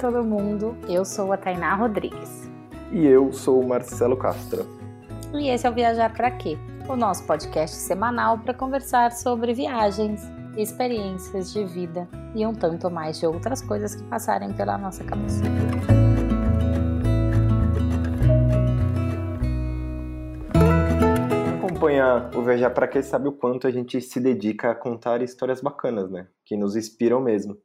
todo mundo. Eu sou a Tainá Rodrigues. E eu sou o Marcelo Castro. E esse é o Viajar para Quê? O nosso podcast semanal para conversar sobre viagens, experiências de vida e um tanto mais de outras coisas que passarem pela nossa cabeça. acompanha o Viajar para Quê sabe o quanto a gente se dedica a contar histórias bacanas, né? Que nos inspiram mesmo.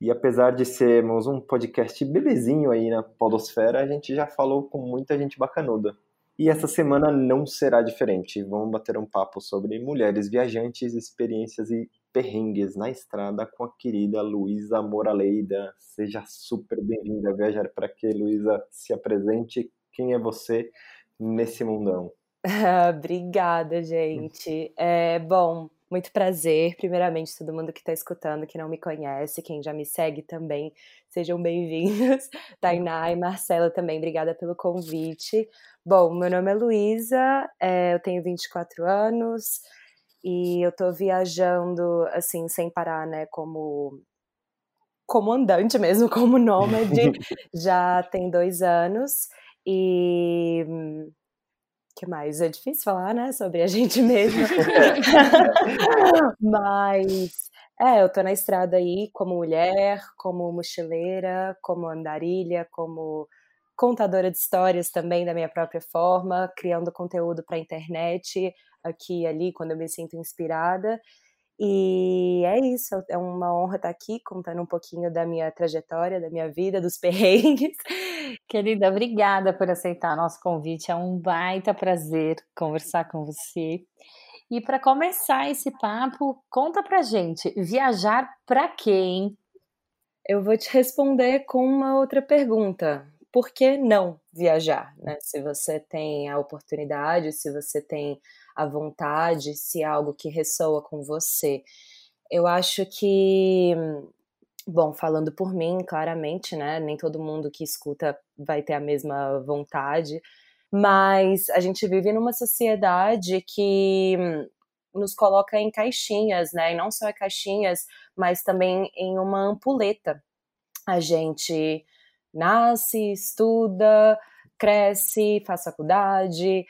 E apesar de sermos um podcast bebezinho aí na podosfera, a gente já falou com muita gente bacanuda. E essa semana não será diferente. Vamos bater um papo sobre mulheres viajantes, experiências e perrengues na estrada com a querida Luísa Moraleida. Seja super bem-vinda a Viajar para que Luísa se apresente. Quem é você nesse mundão? Obrigada, gente. É, bom, muito prazer. Primeiramente, todo mundo que está escutando, que não me conhece, quem já me segue também, sejam bem-vindos. Tainá e Marcela também, obrigada pelo convite. Bom, meu nome é Luísa, é, eu tenho 24 anos e eu tô viajando, assim, sem parar, né, como como andante mesmo, como nômade, já tem dois anos. E que mais? É difícil falar, né, sobre a gente mesma. Mas, é, eu tô na estrada aí como mulher, como mochileira, como andarilha, como contadora de histórias também da minha própria forma, criando conteúdo para internet aqui e ali quando eu me sinto inspirada. E é isso, é uma honra estar aqui contando um pouquinho da minha trajetória, da minha vida, dos perrengues. Querida, obrigada por aceitar nosso convite. É um baita prazer conversar com você. E para começar esse papo, conta pra gente, viajar para quem? Eu vou te responder com uma outra pergunta. Por que não viajar? Né? Se você tem a oportunidade, se você tem a vontade, se é algo que ressoa com você. Eu acho que, bom, falando por mim, claramente, né? Nem todo mundo que escuta vai ter a mesma vontade, mas a gente vive numa sociedade que nos coloca em caixinhas, né? E não só em caixinhas, mas também em uma ampuleta. A gente nasce, estuda, cresce, faz faculdade,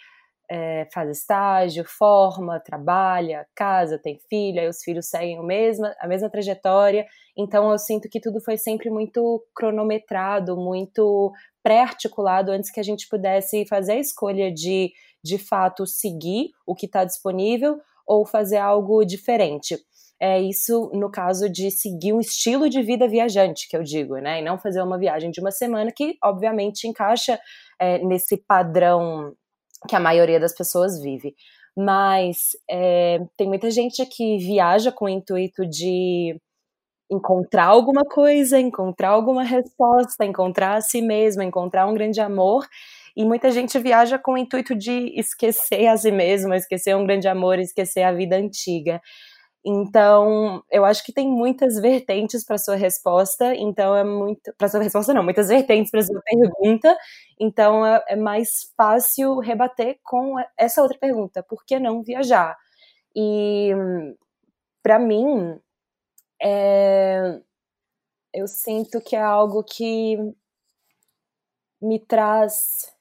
é, faz estágio, forma, trabalha, casa, tem filho, aí os filhos seguem o a mesma trajetória. Então eu sinto que tudo foi sempre muito cronometrado, muito pré-articulado antes que a gente pudesse fazer a escolha de, de fato, seguir o que está disponível ou fazer algo diferente. É isso no caso de seguir um estilo de vida viajante, que eu digo, né? E não fazer uma viagem de uma semana que, obviamente, encaixa é, nesse padrão que a maioria das pessoas vive. Mas é, tem muita gente que viaja com o intuito de encontrar alguma coisa, encontrar alguma resposta, encontrar a si mesma, encontrar um grande amor. E muita gente viaja com o intuito de esquecer a si mesma, esquecer um grande amor, esquecer a vida antiga. Então, eu acho que tem muitas vertentes para sua resposta, então é muito. Para sua resposta, não, muitas vertentes para sua pergunta, então é, é, mais fácil rebater com essa outra pergunta: por que não viajar? E, para mim, é, eu sinto que é algo que me traz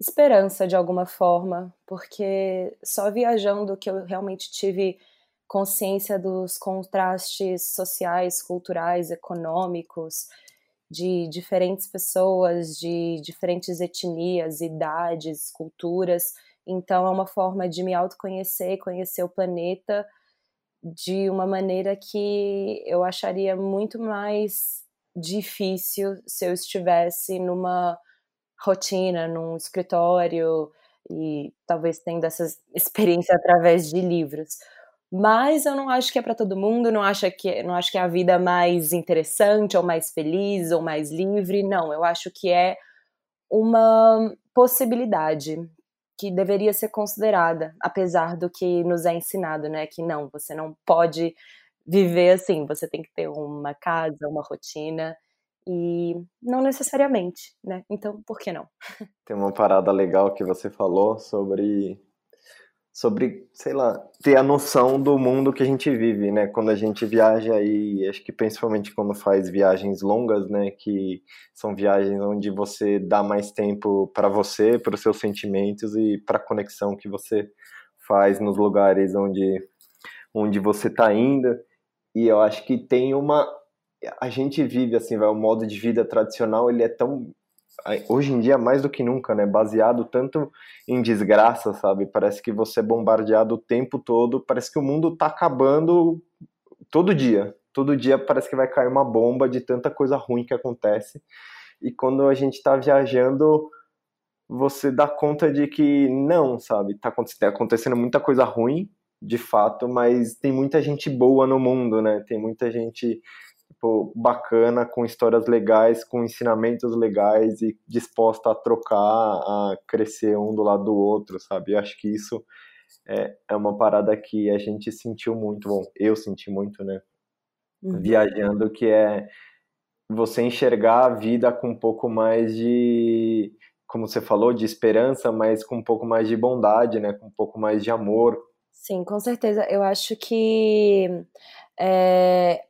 esperança de alguma forma, porque só viajando que eu realmente tive consciência dos contrastes sociais, culturais, econômicos de diferentes pessoas, de diferentes etnias, idades, culturas. Então, é uma forma de me autoconhecer, conhecer o planeta de uma maneira que eu acharia muito mais difícil se eu estivesse numa rotina, num escritório e talvez tendo essa experiência através de livros mas eu não acho que é para todo mundo, não acho que não acho que é a vida mais interessante ou mais feliz ou mais livre, não, eu acho que é uma possibilidade que deveria ser considerada, apesar do que nos é ensinado, né, que não, você não pode viver assim, você tem que ter uma casa, uma rotina e não necessariamente, né? Então, por que não? Tem uma parada legal que você falou sobre sobre, sei lá, ter a noção do mundo que a gente vive, né? Quando a gente viaja e acho que principalmente quando faz viagens longas, né, que são viagens onde você dá mais tempo para você, para os seus sentimentos e para a conexão que você faz nos lugares onde onde você está indo. E eu acho que tem uma a gente vive assim, vai, o modo de vida tradicional, ele é tão hoje em dia mais do que nunca, né? Baseado tanto em desgraça, sabe? Parece que você é bombardeado o tempo todo, parece que o mundo tá acabando todo dia. Todo dia parece que vai cair uma bomba de tanta coisa ruim que acontece. E quando a gente tá viajando, você dá conta de que não, sabe? Tá acontecendo muita coisa ruim, de fato, mas tem muita gente boa no mundo, né? Tem muita gente tipo, bacana, com histórias legais, com ensinamentos legais e disposta a trocar, a crescer um do lado do outro, sabe? Eu acho que isso é, é uma parada que a gente sentiu muito, bom, eu senti muito, né? Uhum. Viajando, que é você enxergar a vida com um pouco mais de, como você falou, de esperança, mas com um pouco mais de bondade, né? Com um pouco mais de amor. Sim, com certeza. Eu acho que é,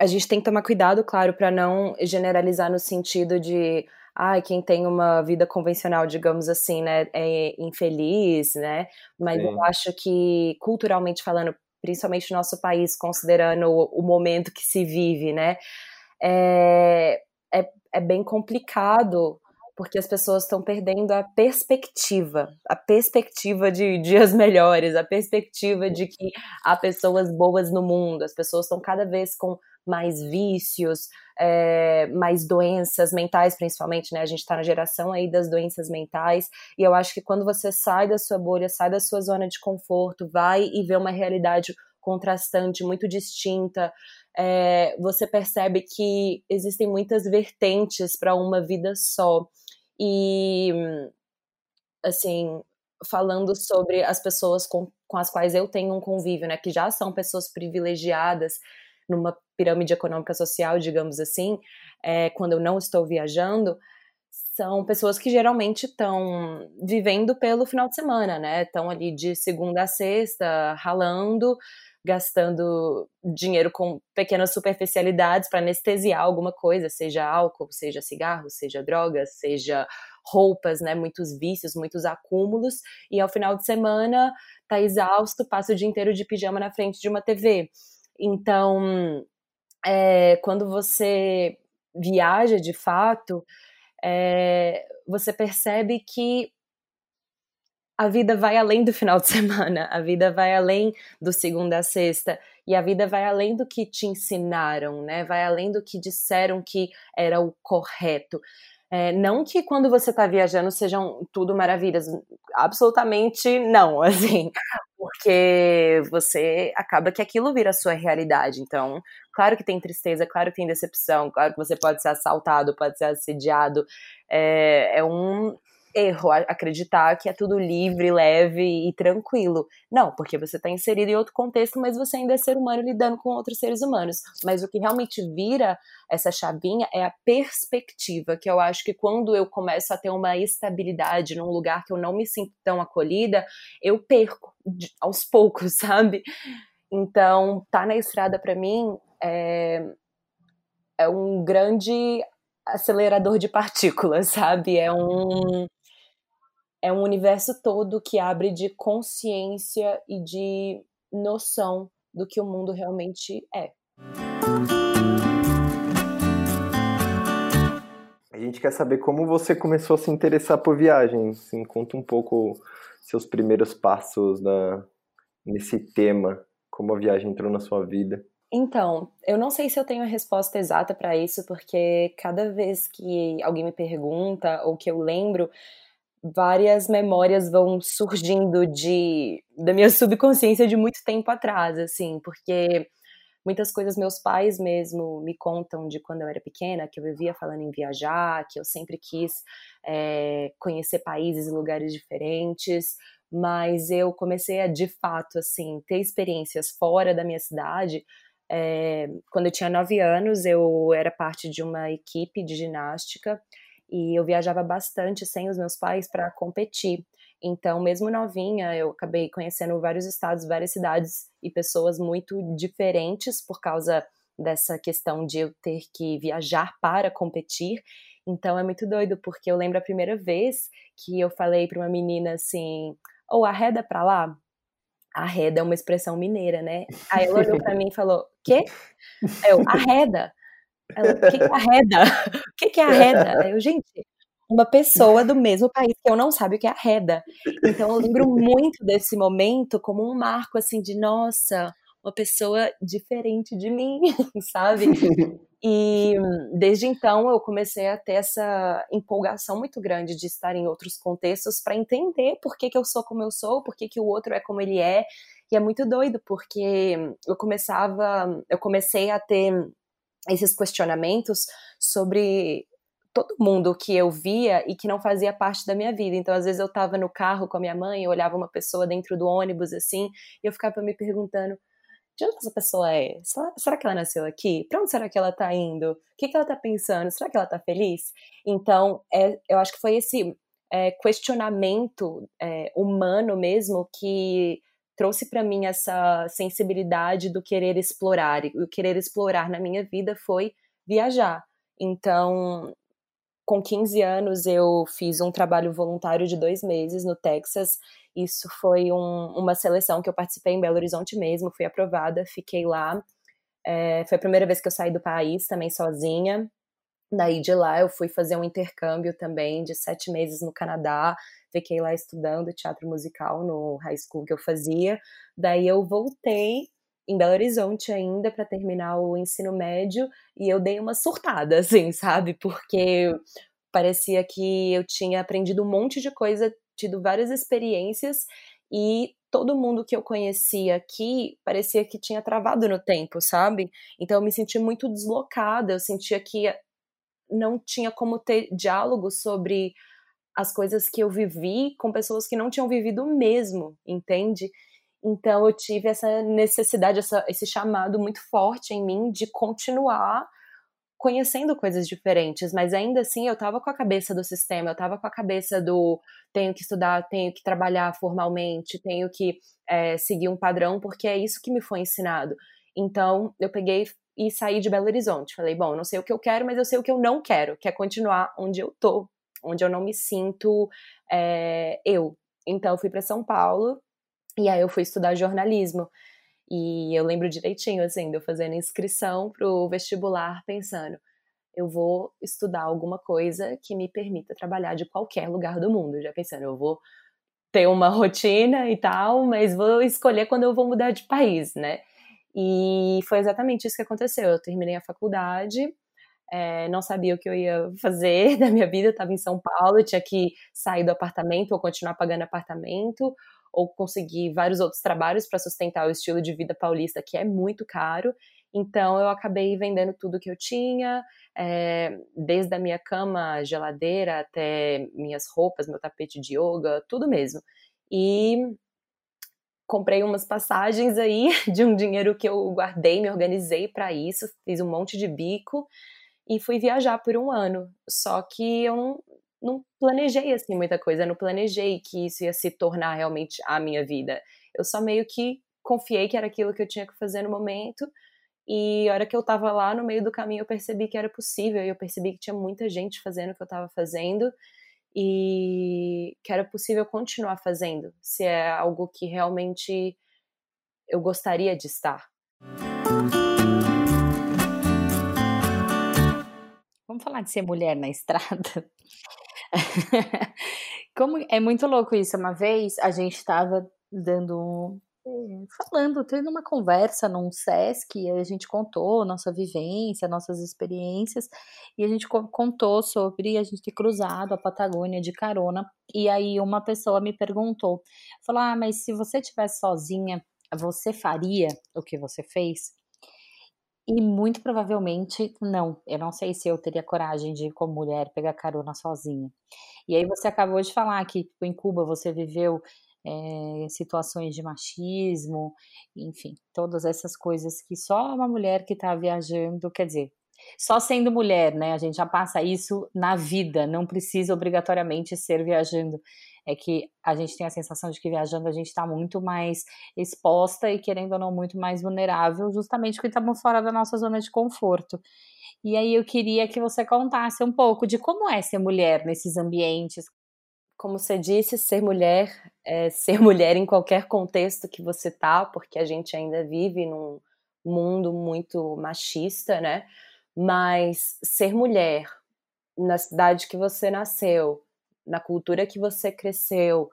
a gente tem que tomar cuidado, claro, para não generalizar no sentido de ah, quem tem uma vida convencional, digamos assim, né, é infeliz, né? Mas Sim. eu acho que culturalmente falando, principalmente no nosso país, considerando o, o momento que se vive, né, é, é, é bem complicado porque as pessoas estão perdendo a perspectiva, a perspectiva de dias melhores, a perspectiva de que há pessoas boas no mundo, as pessoas estão cada vez com mais vícios, é, mais doenças mentais, principalmente, né? A gente está na geração aí das doenças mentais, e eu acho que quando você sai da sua bolha, sai da sua zona de conforto, vai e vê uma realidade contrastante, muito distinta, é, você percebe que existem muitas vertentes para uma vida só. E, assim, falando sobre as pessoas com, com as quais eu tenho um convívio, né, que já são pessoas privilegiadas, numa pirâmide econômica social, digamos assim, é, quando eu não estou viajando, são pessoas que geralmente estão vivendo pelo final de semana, né? Estão ali de segunda a sexta, ralando, gastando dinheiro com pequenas superficialidades para anestesiar alguma coisa, seja álcool, seja cigarro, seja drogas, seja roupas, né? Muitos vícios, muitos acúmulos, e ao final de semana tá exausto, passa o dia inteiro de pijama na frente de uma TV. Então, é, quando você viaja de fato, é, você percebe que a vida vai além do final de semana, a vida vai além do segunda a sexta, e a vida vai além do que te ensinaram, né? Vai além do que disseram que era o correto. É, não que quando você está viajando sejam tudo maravilhas, absolutamente não, assim, porque você acaba que aquilo vira a sua realidade. Então, claro que tem tristeza, claro que tem decepção, claro que você pode ser assaltado, pode ser assediado. É, é um erro acreditar que é tudo livre, leve e tranquilo. Não, porque você está inserido em outro contexto, mas você ainda é ser humano lidando com outros seres humanos. Mas o que realmente vira essa chavinha é a perspectiva, que eu acho que quando eu começo a ter uma estabilidade num lugar que eu não me sinto tão acolhida, eu perco aos poucos, sabe? Então, tá na estrada para mim é, é um grande acelerador de partículas, sabe? É um é um universo todo que abre de consciência e de noção do que o mundo realmente é. A gente quer saber como você começou a se interessar por viagens. Assim, conta um pouco seus primeiros passos na, nesse tema, como a viagem entrou na sua vida. Então, eu não sei se eu tenho a resposta exata para isso, porque cada vez que alguém me pergunta ou que eu lembro, várias memórias vão surgindo de da minha subconsciência de muito tempo atrás, assim, porque muitas coisas meus pais mesmo me contam de quando eu era pequena, que eu vivia falando em viajar, que eu sempre quis é, conhecer países e lugares diferentes, mas eu comecei a de fato assim ter experiências fora da minha cidade. É, quando eu tinha nove anos, eu era parte de uma equipe de ginástica e eu viajava bastante sem os meus pais para competir. Então, mesmo novinha, eu acabei conhecendo vários estados, várias cidades e pessoas muito diferentes por causa dessa questão de eu ter que viajar para competir. Então é muito doido, porque eu lembro a primeira vez que eu falei para uma menina assim: ou oh, arreda pra lá. Arreda é uma expressão mineira, né? Aí ela olhou para mim e falou: quê? Eu, arreda. Ela, o que, que é arreda? O que, que é arreda? Aí eu, gente, uma pessoa do mesmo país que eu não sabe o que é arreda. Então eu lembro muito desse momento como um marco assim de nossa, uma pessoa diferente de mim, sabe? E desde então eu comecei a ter essa empolgação muito grande de estar em outros contextos para entender por que, que eu sou como eu sou, por que, que o outro é como ele é. E é muito doido, porque eu começava, eu comecei a ter esses questionamentos sobre todo mundo que eu via e que não fazia parte da minha vida. Então, às vezes eu estava no carro com a minha mãe, eu olhava uma pessoa dentro do ônibus assim, e eu ficava me perguntando: de onde essa pessoa é? Será que ela nasceu aqui? Para onde será que ela está indo? O que, que ela está pensando? Será que ela está feliz? Então, é, eu acho que foi esse é, questionamento é, humano mesmo que trouxe para mim essa sensibilidade do querer explorar. E o querer explorar na minha vida foi viajar. Então, com 15 anos, eu fiz um trabalho voluntário de dois meses no Texas. Isso foi um, uma seleção que eu participei em Belo Horizonte mesmo, fui aprovada, fiquei lá. É, foi a primeira vez que eu saí do país, também sozinha. Daí de lá eu fui fazer um intercâmbio também de sete meses no Canadá. Fiquei lá estudando teatro musical no high school que eu fazia. Daí eu voltei em Belo Horizonte ainda para terminar o ensino médio e eu dei uma surtada, assim, sabe? Porque parecia que eu tinha aprendido um monte de coisa, tido várias experiências e todo mundo que eu conhecia aqui parecia que tinha travado no tempo, sabe? Então eu me senti muito deslocada, eu sentia que não tinha como ter diálogo sobre as coisas que eu vivi com pessoas que não tinham vivido mesmo, entende? Então eu tive essa necessidade, essa, esse chamado muito forte em mim de continuar conhecendo coisas diferentes, mas ainda assim eu tava com a cabeça do sistema, eu tava com a cabeça do tenho que estudar, tenho que trabalhar formalmente, tenho que é, seguir um padrão, porque é isso que me foi ensinado. Então eu peguei e saí de Belo Horizonte. Falei, bom, não sei o que eu quero, mas eu sei o que eu não quero, que é continuar onde eu tô, onde eu não me sinto é, eu. Então eu fui para São Paulo e aí eu fui estudar jornalismo. E eu lembro direitinho, assim, de eu fazendo inscrição pro vestibular, pensando, eu vou estudar alguma coisa que me permita trabalhar de qualquer lugar do mundo. Já pensando, eu vou ter uma rotina e tal, mas vou escolher quando eu vou mudar de país, né? E foi exatamente isso que aconteceu. Eu terminei a faculdade, é, não sabia o que eu ia fazer da minha vida, estava em São Paulo, tinha que sair do apartamento ou continuar pagando apartamento, ou conseguir vários outros trabalhos para sustentar o estilo de vida paulista, que é muito caro. Então eu acabei vendendo tudo que eu tinha, é, desde a minha cama, geladeira, até minhas roupas, meu tapete de yoga, tudo mesmo. E comprei umas passagens aí de um dinheiro que eu guardei, me organizei para isso, fiz um monte de bico e fui viajar por um ano. Só que eu não, não planejei assim muita coisa, não planejei que isso ia se tornar realmente a minha vida. Eu só meio que confiei que era aquilo que eu tinha que fazer no momento. E a hora que eu tava lá no meio do caminho, eu percebi que era possível, e eu percebi que tinha muita gente fazendo o que eu tava fazendo e que era possível continuar fazendo, se é algo que realmente eu gostaria de estar. Vamos falar de ser mulher na estrada? Como é muito louco isso. Uma vez a gente estava dando falando, tendo uma conversa num SESC, a gente contou nossa vivência, nossas experiências, e a gente contou sobre a gente ter cruzado a Patagônia de carona, e aí uma pessoa me perguntou, falou, ah, mas se você estivesse sozinha, você faria o que você fez? E muito provavelmente não. Eu não sei se eu teria coragem de, como mulher, pegar carona sozinha. E aí você acabou de falar que tipo, em Cuba você viveu é, situações de machismo, enfim, todas essas coisas que só uma mulher que está viajando, quer dizer, só sendo mulher, né? A gente já passa isso na vida, não precisa obrigatoriamente ser viajando. É que a gente tem a sensação de que viajando a gente está muito mais exposta e, querendo ou não, muito mais vulnerável, justamente porque estamos fora da nossa zona de conforto. E aí eu queria que você contasse um pouco de como é ser mulher nesses ambientes. Como você disse, ser mulher é ser mulher em qualquer contexto que você tá, porque a gente ainda vive num mundo muito machista, né? Mas ser mulher na cidade que você nasceu, na cultura que você cresceu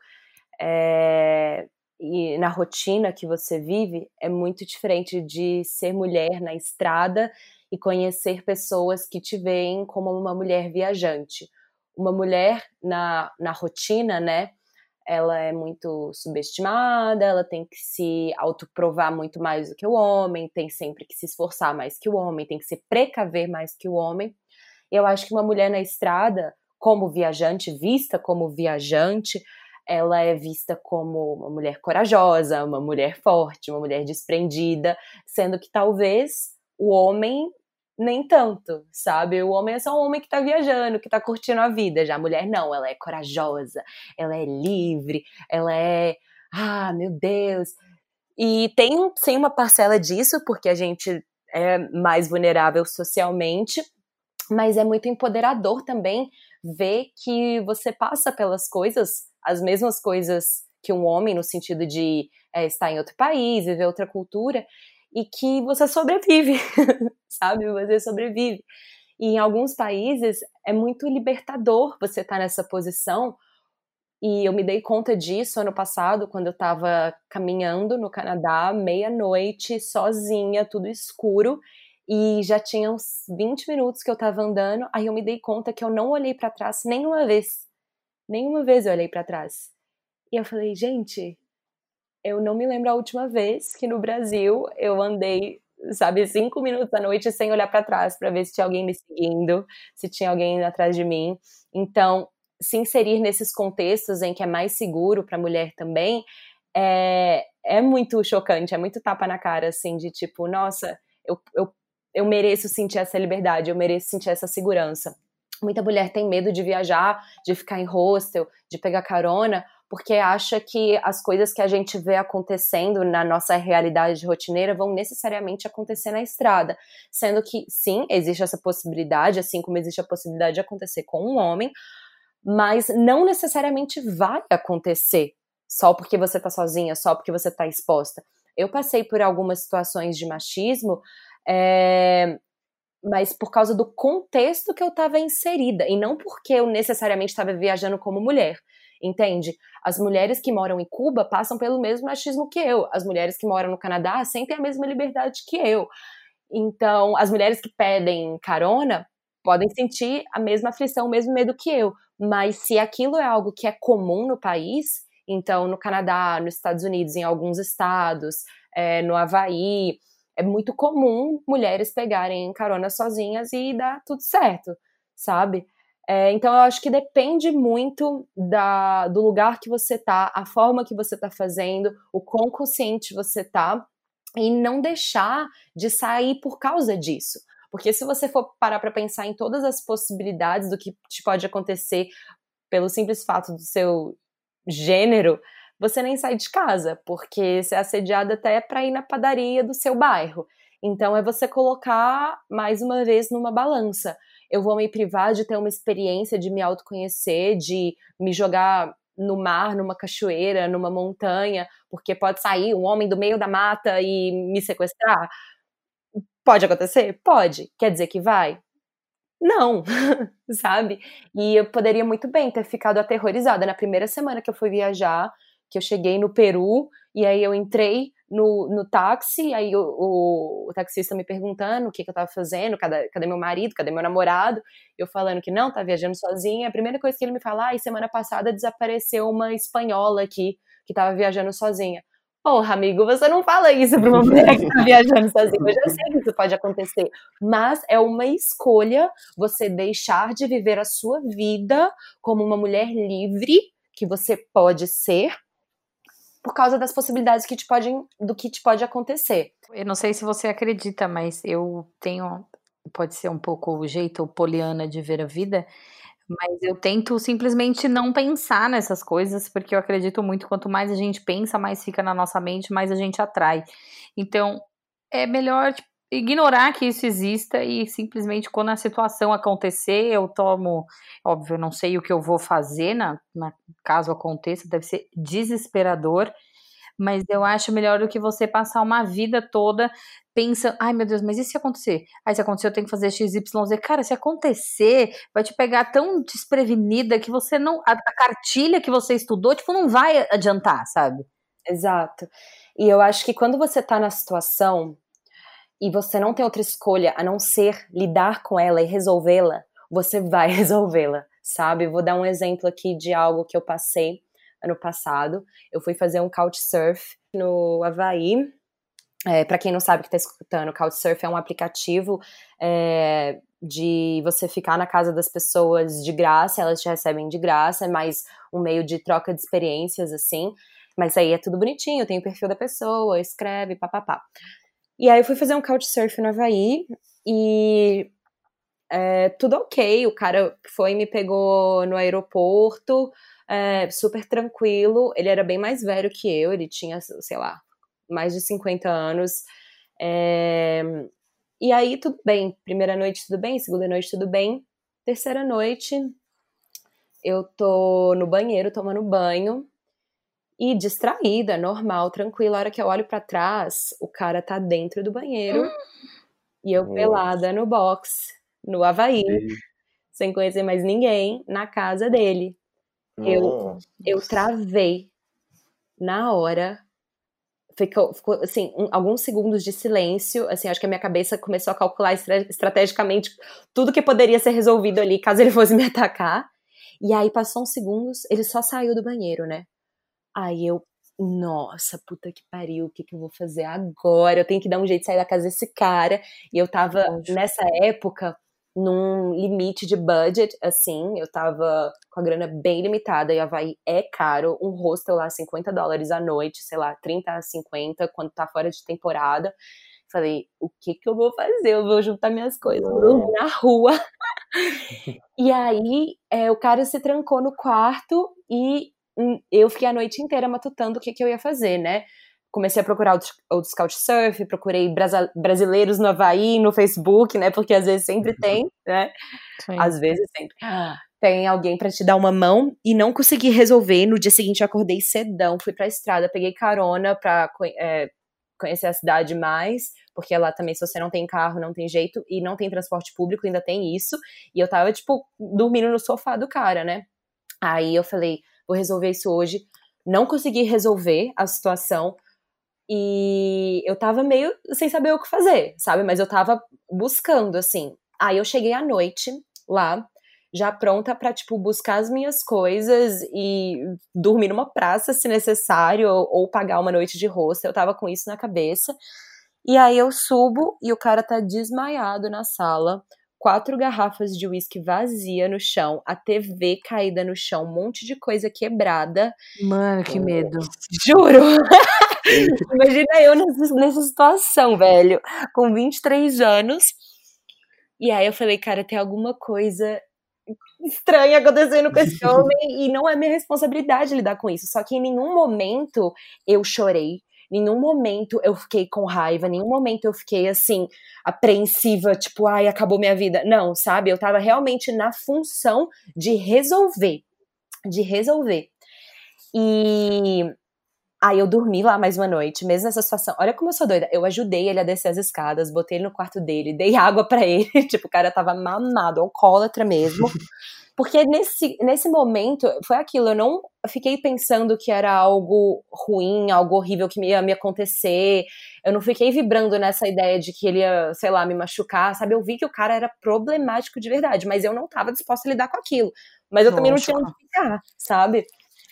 é, e na rotina que você vive é muito diferente de ser mulher na estrada e conhecer pessoas que te veem como uma mulher viajante. Uma mulher na, na rotina, né? Ela é muito subestimada, ela tem que se autoprovar muito mais do que o homem, tem sempre que se esforçar mais que o homem, tem que se precaver mais que o homem. Eu acho que uma mulher na estrada, como viajante, vista como viajante, ela é vista como uma mulher corajosa, uma mulher forte, uma mulher desprendida, sendo que talvez o homem nem tanto, sabe? O homem é só um homem que tá viajando, que tá curtindo a vida. Já a mulher não, ela é corajosa, ela é livre, ela é. Ah, meu Deus. E tem sim uma parcela disso, porque a gente é mais vulnerável socialmente, mas é muito empoderador também ver que você passa pelas coisas, as mesmas coisas que um homem, no sentido de é, estar em outro país, viver outra cultura, e que você sobrevive, sabe? Você sobrevive. E em alguns países é muito libertador você estar tá nessa posição. E eu me dei conta disso ano passado, quando eu estava caminhando no Canadá, meia-noite, sozinha, tudo escuro, e já tinha uns 20 minutos que eu estava andando, aí eu me dei conta que eu não olhei para trás nenhuma vez. Nenhuma vez eu olhei para trás. E eu falei, gente, eu não me lembro a última vez que no Brasil eu andei, sabe, cinco minutos da noite sem olhar para trás para ver se tinha alguém me seguindo, se tinha alguém atrás de mim. Então, se inserir nesses contextos em que é mais seguro para a mulher também é, é muito chocante, é muito tapa na cara, assim, de tipo, nossa, eu, eu, eu mereço sentir essa liberdade, eu mereço sentir essa segurança. Muita mulher tem medo de viajar, de ficar em hostel, de pegar carona, porque acha que as coisas que a gente vê acontecendo na nossa realidade rotineira vão necessariamente acontecer na estrada. Sendo que, sim, existe essa possibilidade, assim como existe a possibilidade de acontecer com um homem, mas não necessariamente vai acontecer só porque você tá sozinha, só porque você tá exposta. Eu passei por algumas situações de machismo, é, mas por causa do contexto que eu estava inserida, e não porque eu necessariamente estava viajando como mulher entende? As mulheres que moram em Cuba passam pelo mesmo machismo que eu. As mulheres que moram no Canadá sentem a mesma liberdade que eu. Então, as mulheres que pedem carona podem sentir a mesma aflição, o mesmo medo que eu. Mas se aquilo é algo que é comum no país, então no Canadá, nos Estados Unidos, em alguns estados, é, no Havaí, é muito comum mulheres pegarem carona sozinhas e dar tudo certo, sabe? É, então eu acho que depende muito da, do lugar que você tá, a forma que você tá fazendo, o quão consciente você tá, e não deixar de sair por causa disso. Porque se você for parar para pensar em todas as possibilidades do que te pode acontecer pelo simples fato do seu gênero, você nem sai de casa, porque você é assediada até para ir na padaria do seu bairro. Então é você colocar mais uma vez numa balança eu vou me privar de ter uma experiência de me autoconhecer, de me jogar no mar, numa cachoeira, numa montanha, porque pode sair um homem do meio da mata e me sequestrar? Pode acontecer? Pode. Quer dizer que vai? Não, sabe? E eu poderia muito bem ter ficado aterrorizada na primeira semana que eu fui viajar, que eu cheguei no Peru, e aí eu entrei no, no táxi, aí o, o, o, taxista me perguntando o que, que eu tava fazendo, cadê, cadê, meu marido, cadê meu namorado, eu falando que não, tá viajando sozinha, a primeira coisa que ele me fala, ah, semana passada desapareceu uma espanhola aqui, que tava viajando sozinha. Porra, amigo, você não fala isso pra uma mulher que tá viajando sozinha. Eu já sei que isso pode acontecer. Mas é uma escolha você deixar de viver a sua vida como uma mulher livre, que você pode ser, por causa das possibilidades que te podem, do que te pode acontecer. Eu não sei se você acredita, mas eu tenho pode ser um pouco o jeito poliana de ver a vida, mas eu tento simplesmente não pensar nessas coisas, porque eu acredito muito, quanto mais a gente pensa, mais fica na nossa mente, mais a gente atrai. Então, é melhor tipo, ignorar que isso exista e simplesmente quando a situação acontecer, eu tomo, óbvio, eu não sei o que eu vou fazer na, na caso aconteça, deve ser desesperador, mas eu acho melhor do que você passar uma vida toda pensa, ai meu Deus, mas e se acontecer? Aí se acontecer eu tenho que fazer XYZ. Cara, se acontecer, vai te pegar tão desprevenida que você não. A, a cartilha que você estudou, tipo, não vai adiantar, sabe? Exato. E eu acho que quando você tá na situação e você não tem outra escolha a não ser lidar com ela e resolvê-la, você vai resolvê-la, sabe? Vou dar um exemplo aqui de algo que eu passei ano passado. Eu fui fazer um couchsurf no Havaí. É, para quem não sabe que está escutando, Couchsurf é um aplicativo é, de você ficar na casa das pessoas de graça, elas te recebem de graça, é mais um meio de troca de experiências, assim. Mas aí é tudo bonitinho, tem o perfil da pessoa, escreve, papapá. E aí eu fui fazer um couchsurf no Havaí e é, tudo ok. O cara foi e me pegou no aeroporto, é, super tranquilo. Ele era bem mais velho que eu, ele tinha, sei lá, mais de 50 anos. É, e aí, tudo bem. Primeira noite, tudo bem. Segunda noite, tudo bem. Terceira noite, eu tô no banheiro tomando banho e distraída, normal, tranquila. A hora que eu olho para trás, o cara tá dentro do banheiro e eu pelada no box, no Havaí, sem conhecer mais ninguém, na casa dele. Eu, eu travei na hora. Ficou, ficou assim, um, alguns segundos de silêncio. Assim, acho que a minha cabeça começou a calcular estrategicamente tudo que poderia ser resolvido ali caso ele fosse me atacar. E aí passou uns segundos, ele só saiu do banheiro, né? Aí eu, nossa, puta que pariu, o que, que eu vou fazer agora? Eu tenho que dar um jeito de sair da casa desse cara. E eu tava, nessa época, num limite de budget, assim, eu tava com a grana bem limitada, e Havaí é caro, um hostel lá 50 dólares a noite, sei lá, 30 a 50 quando tá fora de temporada. Falei, o que que eu vou fazer? Eu vou juntar minhas coisas, vou na rua. e aí, é, o cara se trancou no quarto e eu fiquei a noite inteira matutando o que que eu ia fazer, né? comecei a procurar outros, outros couchsurf, procurei brasileiros no Havaí, no Facebook, né? Porque às vezes sempre tem, né? Sim. Às vezes sempre. Tem alguém para te dar uma mão e não consegui resolver. No dia seguinte eu acordei cedão, fui pra estrada, peguei carona pra é, conhecer a cidade mais, porque lá também, se você não tem carro, não tem jeito, e não tem transporte público, ainda tem isso. E eu tava, tipo, dormindo no sofá do cara, né? Aí eu falei, vou resolver isso hoje. Não consegui resolver a situação, e eu tava meio sem saber o que fazer, sabe? Mas eu tava buscando, assim. Aí eu cheguei à noite lá, já pronta para tipo buscar as minhas coisas e dormir numa praça se necessário ou, ou, pagar uma noite de rosto. Eu tava com isso na cabeça. E aí eu subo e o cara tá desmaiado na sala, quatro garrafas de uísque vazia no chão, a TV caída no chão, um monte de coisa quebrada. Mano, que medo. Juro. Imagina eu nessa, nessa situação, velho, com 23 anos. E aí eu falei, cara, tem alguma coisa estranha acontecendo com esse homem e não é minha responsabilidade lidar com isso. Só que em nenhum momento eu chorei, nenhum momento eu fiquei com raiva, nenhum momento eu fiquei assim, apreensiva, tipo, ai, acabou minha vida. Não, sabe? Eu tava realmente na função de resolver. De resolver. E Aí eu dormi lá mais uma noite, mesmo nessa situação. Olha como eu sou doida. Eu ajudei ele a descer as escadas, botei ele no quarto dele, dei água para ele. tipo, o cara tava mamado, alcoólatra mesmo. Porque nesse, nesse momento, foi aquilo, eu não fiquei pensando que era algo ruim, algo horrível que ia me acontecer. Eu não fiquei vibrando nessa ideia de que ele ia, sei lá, me machucar, sabe? Eu vi que o cara era problemático de verdade, mas eu não tava disposta a lidar com aquilo. Mas eu Nossa. também não tinha onde ficar, sabe?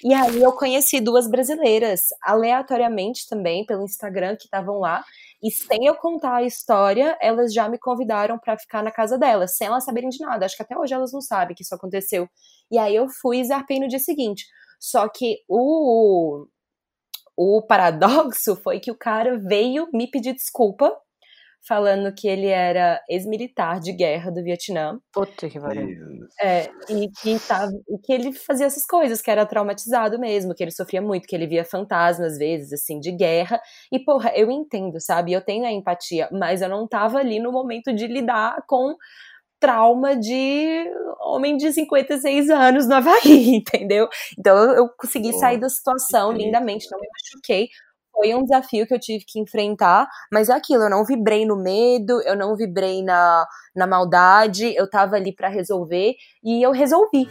E aí eu conheci duas brasileiras, aleatoriamente também, pelo Instagram, que estavam lá. E sem eu contar a história, elas já me convidaram para ficar na casa delas, sem elas saberem de nada. Acho que até hoje elas não sabem que isso aconteceu. E aí eu fui e zarpei no dia seguinte. Só que o, o paradoxo foi que o cara veio me pedir desculpa falando que ele era ex-militar de guerra do Vietnã. Puta que pariu. É, e que, tava, e que ele fazia essas coisas, que era traumatizado mesmo, que ele sofria muito, que ele via fantasmas, às vezes, assim, de guerra. E, porra, eu entendo, sabe? Eu tenho a empatia, mas eu não tava ali no momento de lidar com trauma de homem de 56 anos no Havaí, entendeu? Então eu, eu consegui sair da situação lindamente, não me machuquei. Foi um desafio que eu tive que enfrentar, mas é aquilo, eu não vibrei no medo, eu não vibrei na, na maldade, eu tava ali para resolver e eu resolvi.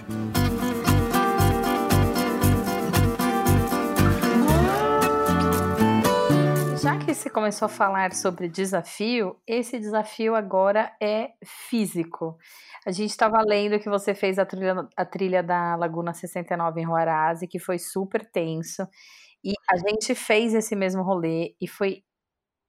que você começou a falar sobre desafio, esse desafio agora é físico. A gente estava lendo que você fez a trilha, a trilha da Laguna 69 em Huarazzi, que foi super tenso. E a gente fez esse mesmo rolê e foi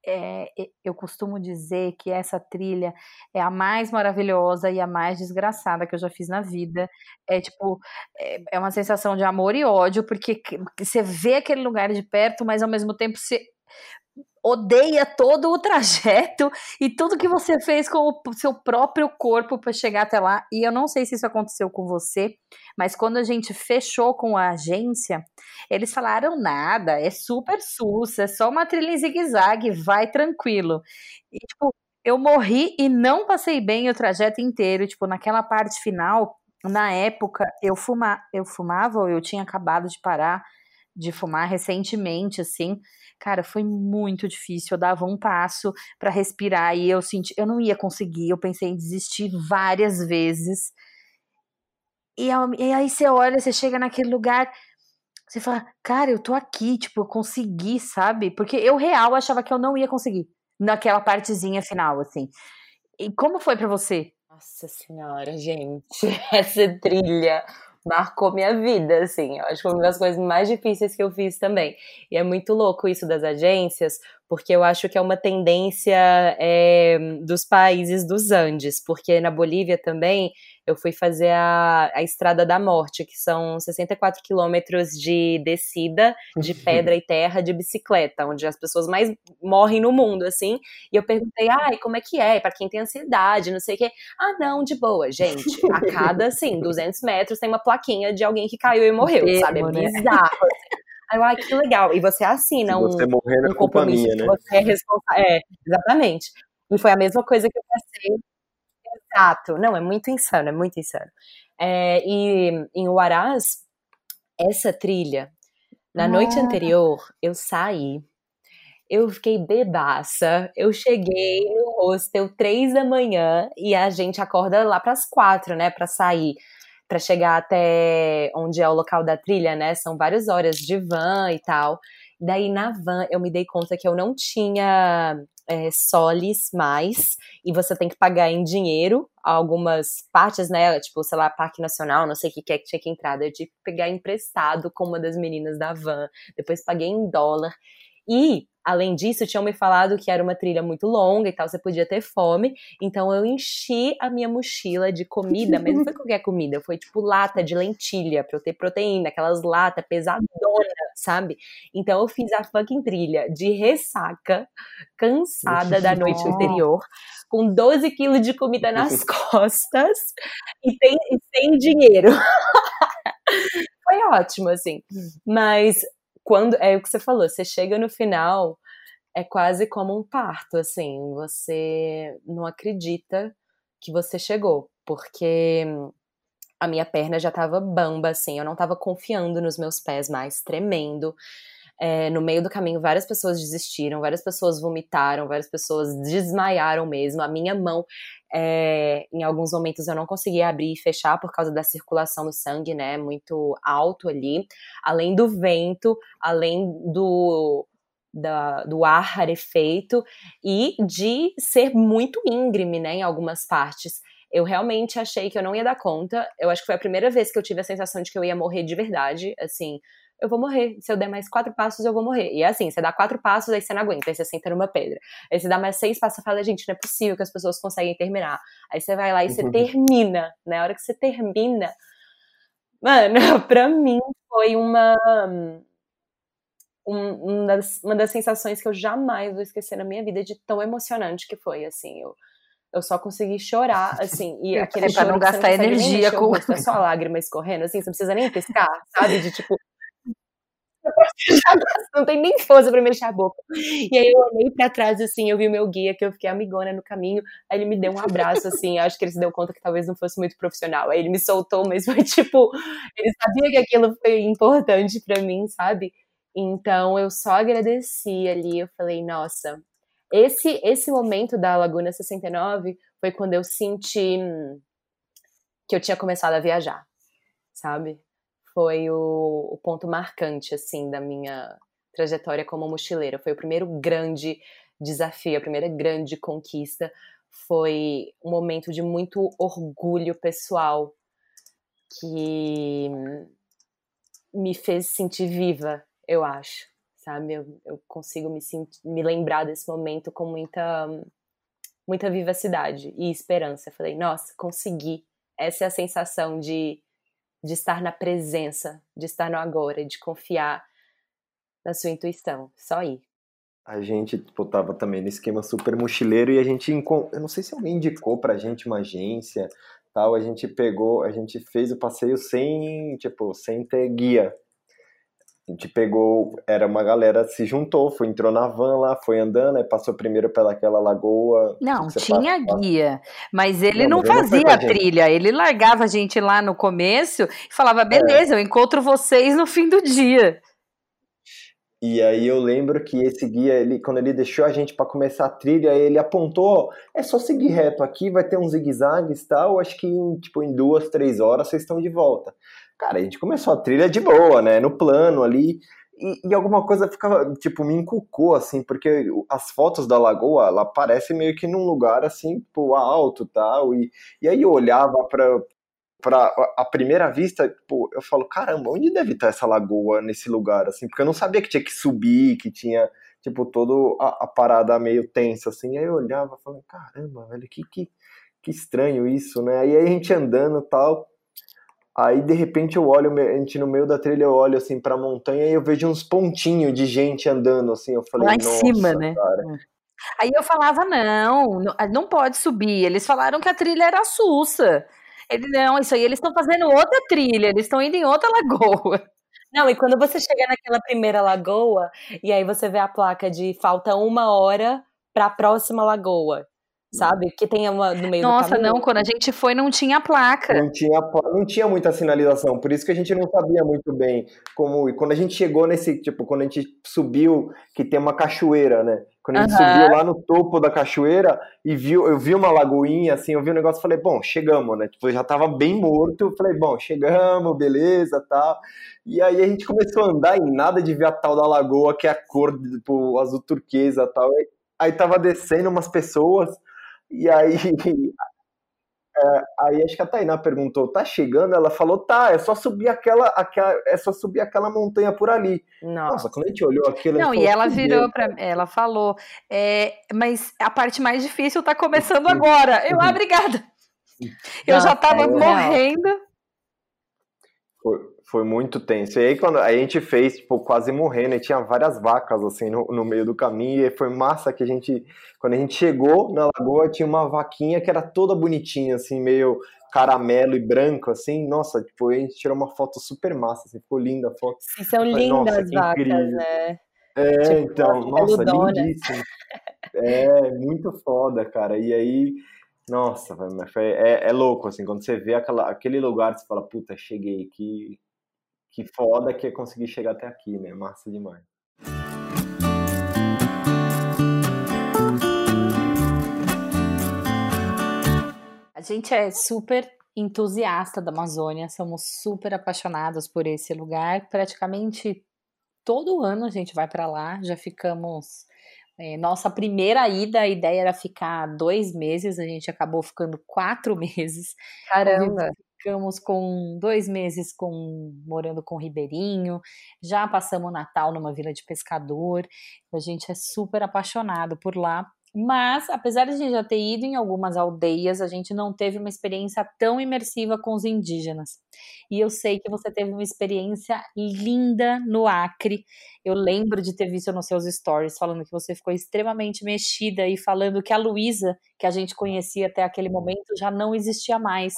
é, eu costumo dizer que essa trilha é a mais maravilhosa e a mais desgraçada que eu já fiz na vida. É tipo, é, é uma sensação de amor e ódio, porque você vê aquele lugar de perto, mas ao mesmo tempo você odeia todo o trajeto e tudo que você fez com o seu próprio corpo para chegar até lá. E eu não sei se isso aconteceu com você, mas quando a gente fechou com a agência, eles falaram nada, é super sus, é só uma trilha em zigue-zague, vai tranquilo. E tipo, eu morri e não passei bem o trajeto inteiro, tipo, naquela parte final, na época eu fuma, eu fumava, eu tinha acabado de parar de fumar recentemente assim. Cara, foi muito difícil. Eu dava um passo para respirar e eu senti, eu não ia conseguir. Eu pensei em desistir várias vezes. E, e aí você olha, você chega naquele lugar, você fala, cara, eu tô aqui, tipo, eu consegui, sabe? Porque eu real achava que eu não ia conseguir naquela partezinha final, assim. E como foi para você? Nossa senhora, gente, essa trilha marcou minha vida, assim. Eu acho que foi uma das coisas mais difíceis que eu fiz também. E é muito louco isso das agências, porque eu acho que é uma tendência é, dos países dos Andes, porque na Bolívia também eu fui fazer a, a Estrada da Morte, que são 64 quilômetros de descida de pedra e terra de bicicleta, onde as pessoas mais morrem no mundo, assim. E eu perguntei, ai, como é que é? Para quem tem ansiedade, não sei o quê. Ah, não, de boa, gente. A cada, assim, 200 metros tem uma plaquinha de alguém que caiu e morreu, sabe? É né? bizarro. Assim. Aí eu, ai, que legal. E você assina Se você um, morrer, um compromisso minha, né? você é responsável. É, exatamente. E foi a mesma coisa que eu passei Exato. Não, é muito insano, é muito insano. É, e em Huaraz, essa trilha, na ah. noite anterior, eu saí, eu fiquei bebaça, eu cheguei no hostel três da manhã e a gente acorda lá para as quatro, né, para sair, para chegar até onde é o local da trilha, né? São várias horas de van e tal. Daí na van eu me dei conta que eu não tinha é, solis mais e você tem que pagar em dinheiro algumas partes, né? Tipo, sei lá, Parque Nacional, não sei o que que é que tinha que entrar. Eu tive que pegar emprestado com uma das meninas da van. Depois paguei em dólar. E Além disso, tinham me falado que era uma trilha muito longa e tal, você podia ter fome. Então eu enchi a minha mochila de comida, mas não foi qualquer comida, foi tipo lata de lentilha para eu ter proteína, aquelas latas pesadonas, sabe? Então eu fiz a fucking trilha de ressaca, cansada da noite anterior, com 12 quilos de comida nas costas e, tem, e sem dinheiro. foi ótimo, assim. Mas quando é o que você falou, você chega no final, é quase como um parto, assim, você não acredita que você chegou, porque a minha perna já tava bamba, assim, eu não tava confiando nos meus pés mais, tremendo. É, no meio do caminho, várias pessoas desistiram, várias pessoas vomitaram, várias pessoas desmaiaram mesmo. A minha mão, é, em alguns momentos, eu não conseguia abrir e fechar por causa da circulação do sangue, né? Muito alto ali. Além do vento, além do, da, do ar rarefeito e de ser muito íngreme, né? Em algumas partes eu realmente achei que eu não ia dar conta. Eu acho que foi a primeira vez que eu tive a sensação de que eu ia morrer de verdade. Assim, eu vou morrer. Se eu der mais quatro passos, eu vou morrer. E é assim, você dá quatro passos, aí você não aguenta, aí você senta numa pedra. Aí você dá mais seis passos e fala, gente, não é possível que as pessoas conseguem terminar. Aí você vai lá e você uhum. termina. Na né? hora que você termina, mano, pra mim foi uma. um, um das, uma das sensações que eu jamais vou esquecer na minha vida de tão emocionante que foi, assim, eu, eu só consegui chorar, assim, e aquele é pra não gastar não energia com... É só lágrima escorrendo, assim, você não precisa nem piscar, sabe, de tipo... não tem nem força pra mexer a boca. E aí eu olhei pra trás, assim, eu vi o meu guia, que eu fiquei amigona no caminho, aí ele me deu um abraço, assim, acho que ele se deu conta que talvez não fosse muito profissional. Aí ele me soltou, mas foi tipo, ele sabia que aquilo foi importante pra mim, sabe? Então eu só agradeci ali, eu falei, nossa, esse esse momento da Laguna 69 foi quando eu senti que eu tinha começado a viajar, sabe? Foi o, o ponto marcante assim da minha trajetória como mochileira. Foi o primeiro grande desafio, a primeira grande conquista. Foi um momento de muito orgulho pessoal que me fez sentir viva, eu acho, sabe? Eu, eu consigo me, sentir, me lembrar desse momento com muita, muita vivacidade e esperança. Eu falei, nossa, consegui. Essa é a sensação de, de estar na presença, de estar no agora, de confiar na sua intuição. Só ir. A gente tipo, tava também no esquema super mochileiro e a gente, eu não sei se alguém indicou pra gente uma agência, tal, a gente pegou, a gente fez o passeio sem, tipo, sem ter guia. A gente pegou, era uma galera, se juntou, foi, entrou na van lá, foi andando, aí passou primeiro pelaquela lagoa. Não, tinha passa, guia, mas ele não, não fazia a trilha, ele largava a gente lá no começo e falava, beleza, é. eu encontro vocês no fim do dia. E aí eu lembro que esse guia, ele, quando ele deixou a gente para começar a trilha, ele apontou, é só seguir reto aqui, vai ter uns zigue-zagues e tal, acho que tipo, em duas, três horas vocês estão de volta. Cara, a gente começou a trilha de boa, né? No plano ali. E, e, alguma coisa ficava, tipo, me encucou, assim, porque as fotos da lagoa, ela parece meio que num lugar, assim, tipo, alto tal. E, e aí eu olhava pra, pra a primeira vista, tipo, eu falo, caramba, onde deve estar essa lagoa nesse lugar, assim? Porque eu não sabia que tinha que subir, que tinha, tipo, toda a, parada meio tensa, assim. E aí eu olhava falei, caramba, velho, que, que, que estranho isso, né? E aí a gente andando tal. Aí de repente eu olho, a gente no meio da trilha eu olho assim pra montanha e eu vejo uns pontinhos de gente andando assim. Eu falei, lá em cima, né? Cara. É. Aí eu falava, não, não pode subir. Eles falaram que a trilha era sussa. Ele, não, isso aí, eles estão fazendo outra trilha, eles estão indo em outra lagoa. Não, e quando você chega naquela primeira lagoa, e aí você vê a placa de falta uma hora para a próxima lagoa sabe? Que tem uma no meio Nossa, do não, quando a gente foi não tinha placa. Não tinha, não tinha muita sinalização, por isso que a gente não sabia muito bem como. E quando a gente chegou nesse, tipo, quando a gente subiu, que tem uma cachoeira, né? Quando a gente uhum. subiu lá no topo da cachoeira e viu, eu vi uma lagoinha, assim, eu vi um negócio falei, bom, chegamos, né? Tipo, eu já tava bem morto, eu falei, bom, chegamos, beleza, tal. E aí a gente começou a andar e nada de ver a tal da lagoa, que é a cor, tipo, azul turquesa tal. Aí tava descendo umas pessoas, e aí, é, aí acho que a Tainá perguntou, tá chegando? Ela falou, tá, é só subir aquela, aquela é só subir aquela montanha por ali. Nossa, Nossa quando a gente olhou aquilo... Não, e ela virou para ela falou, é, mas a parte mais difícil tá começando agora. Eu, ah, obrigada. Eu Nossa, já tava é, morrendo. Foi, foi muito tenso. E aí, quando a gente fez, tipo, quase morrendo, e tinha várias vacas, assim, no, no meio do caminho, e foi massa que a gente, quando a gente chegou na lagoa, tinha uma vaquinha que era toda bonitinha, assim, meio caramelo e branco, assim, nossa, tipo, a gente tirou uma foto super massa, assim, ficou linda a foto. E são falei, lindas as vacas, né? É, tipo, então, nossa, lindíssimo. É, muito foda, cara. E aí, nossa, é, é louco, assim, quando você vê aquela, aquele lugar, você fala, puta, cheguei, que, que foda que é conseguir chegar até aqui, né? Massa demais. A gente é super entusiasta da Amazônia, somos super apaixonados por esse lugar. Praticamente todo ano a gente vai para lá, já ficamos. É, nossa primeira ida, a ideia era ficar dois meses, a gente acabou ficando quatro meses. Caramba! Ficamos com dois meses com, morando com o Ribeirinho, já passamos o Natal numa vila de pescador, a gente é super apaixonado por lá. Mas, apesar de a gente já ter ido em algumas aldeias, a gente não teve uma experiência tão imersiva com os indígenas. E eu sei que você teve uma experiência linda no Acre. Eu lembro de ter visto nos seus stories falando que você ficou extremamente mexida e falando que a Luísa, que a gente conhecia até aquele momento, já não existia mais.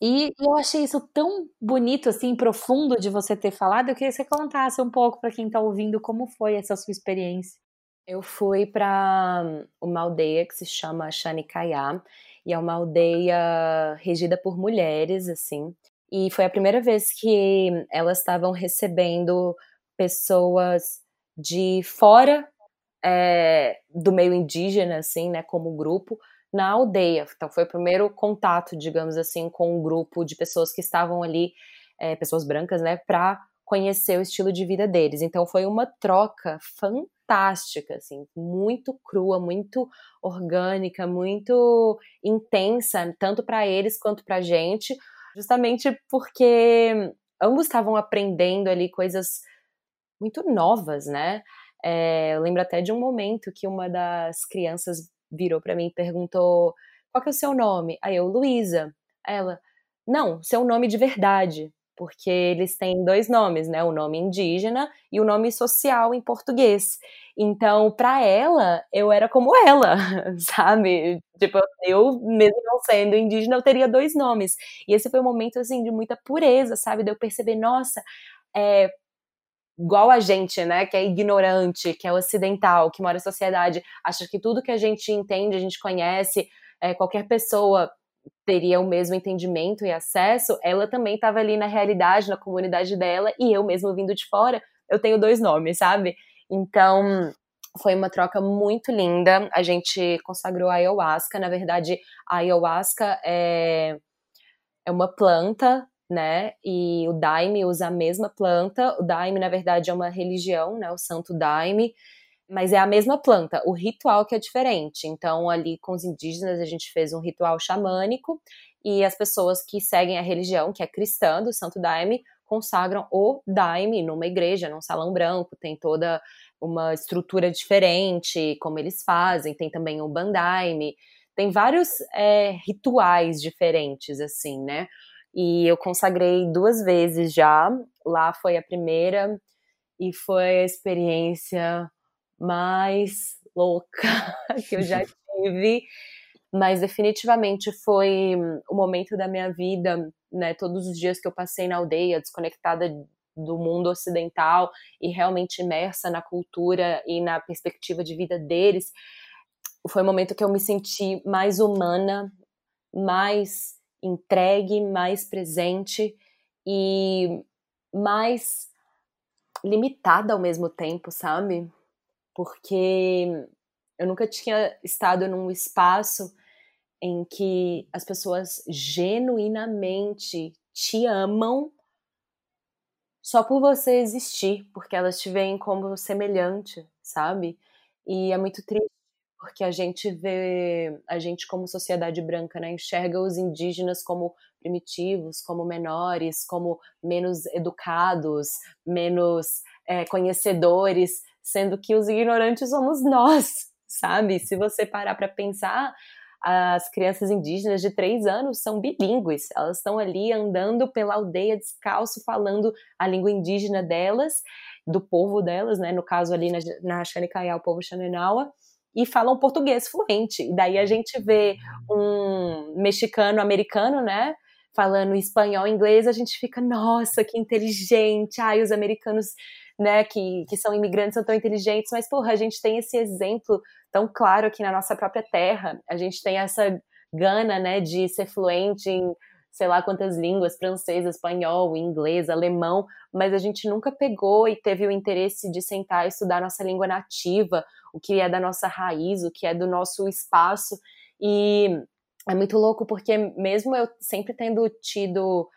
E eu achei isso tão bonito, assim, profundo de você ter falado. Eu queria que você contasse um pouco para quem está ouvindo como foi essa sua experiência. Eu fui para uma aldeia que se chama Xanicaiá, e é uma aldeia regida por mulheres, assim. E foi a primeira vez que elas estavam recebendo pessoas de fora é, do meio indígena, assim, né, como grupo, na aldeia. Então foi o primeiro contato, digamos assim, com um grupo de pessoas que estavam ali, é, pessoas brancas, né, para conhecer o estilo de vida deles. Então foi uma troca fantástica, assim, muito crua, muito orgânica, muito intensa, tanto para eles quanto para a gente, justamente porque ambos estavam aprendendo ali coisas muito novas, né? É, eu lembro até de um momento que uma das crianças virou para mim e perguntou: qual que é o seu nome? Aí eu, Luísa. Ela, não, seu nome de verdade porque eles têm dois nomes, né? O nome indígena e o nome social em português. Então, para ela, eu era como ela, sabe? Tipo, eu, mesmo não sendo indígena, eu teria dois nomes. E esse foi um momento, assim, de muita pureza, sabe? De eu perceber, nossa, é, igual a gente, né, que é ignorante, que é ocidental, que mora em sociedade, acha que tudo que a gente entende, a gente conhece, é, qualquer pessoa teria o mesmo entendimento e acesso, ela também estava ali na realidade, na comunidade dela, e eu mesmo vindo de fora, eu tenho dois nomes, sabe? Então, foi uma troca muito linda. A gente consagrou a ayahuasca. Na verdade, a ayahuasca é, é uma planta, né? E o Daime usa a mesma planta. O Daime, na verdade, é uma religião, né? O Santo Daime mas é a mesma planta, o ritual que é diferente. Então, ali com os indígenas, a gente fez um ritual xamânico e as pessoas que seguem a religião, que é cristã, do Santo Daime, consagram o Daime numa igreja, num salão branco, tem toda uma estrutura diferente, como eles fazem, tem também o Bandaime, tem vários é, rituais diferentes, assim, né? E eu consagrei duas vezes já, lá foi a primeira, e foi a experiência mais louca que eu já tive, mas definitivamente foi o momento da minha vida, né, todos os dias que eu passei na aldeia, desconectada do mundo ocidental e realmente imersa na cultura e na perspectiva de vida deles, foi o momento que eu me senti mais humana, mais entregue, mais presente e mais limitada ao mesmo tempo, sabe? porque eu nunca tinha estado num espaço em que as pessoas genuinamente te amam só por você existir, porque elas te veem como semelhante, sabe? E é muito triste porque a gente vê, a gente como sociedade branca, né, enxerga os indígenas como primitivos, como menores, como menos educados, menos é, conhecedores, sendo que os ignorantes somos nós, sabe? Se você parar para pensar, as crianças indígenas de três anos são bilíngues, elas estão ali andando pela aldeia descalço, falando a língua indígena delas, do povo delas, né? No caso ali na, na o povo Xanenawa, e falam português fluente. E daí a gente vê um mexicano americano, né? Falando espanhol, inglês, a gente fica, nossa, que inteligente. Ai, os americanos né, que, que são imigrantes, são tão inteligentes, mas, porra, a gente tem esse exemplo tão claro aqui na nossa própria terra, a gente tem essa gana, né, de ser fluente em sei lá quantas línguas, francês, espanhol, inglês, alemão, mas a gente nunca pegou e teve o interesse de sentar e estudar nossa língua nativa, o que é da nossa raiz, o que é do nosso espaço, e é muito louco porque mesmo eu sempre tendo tido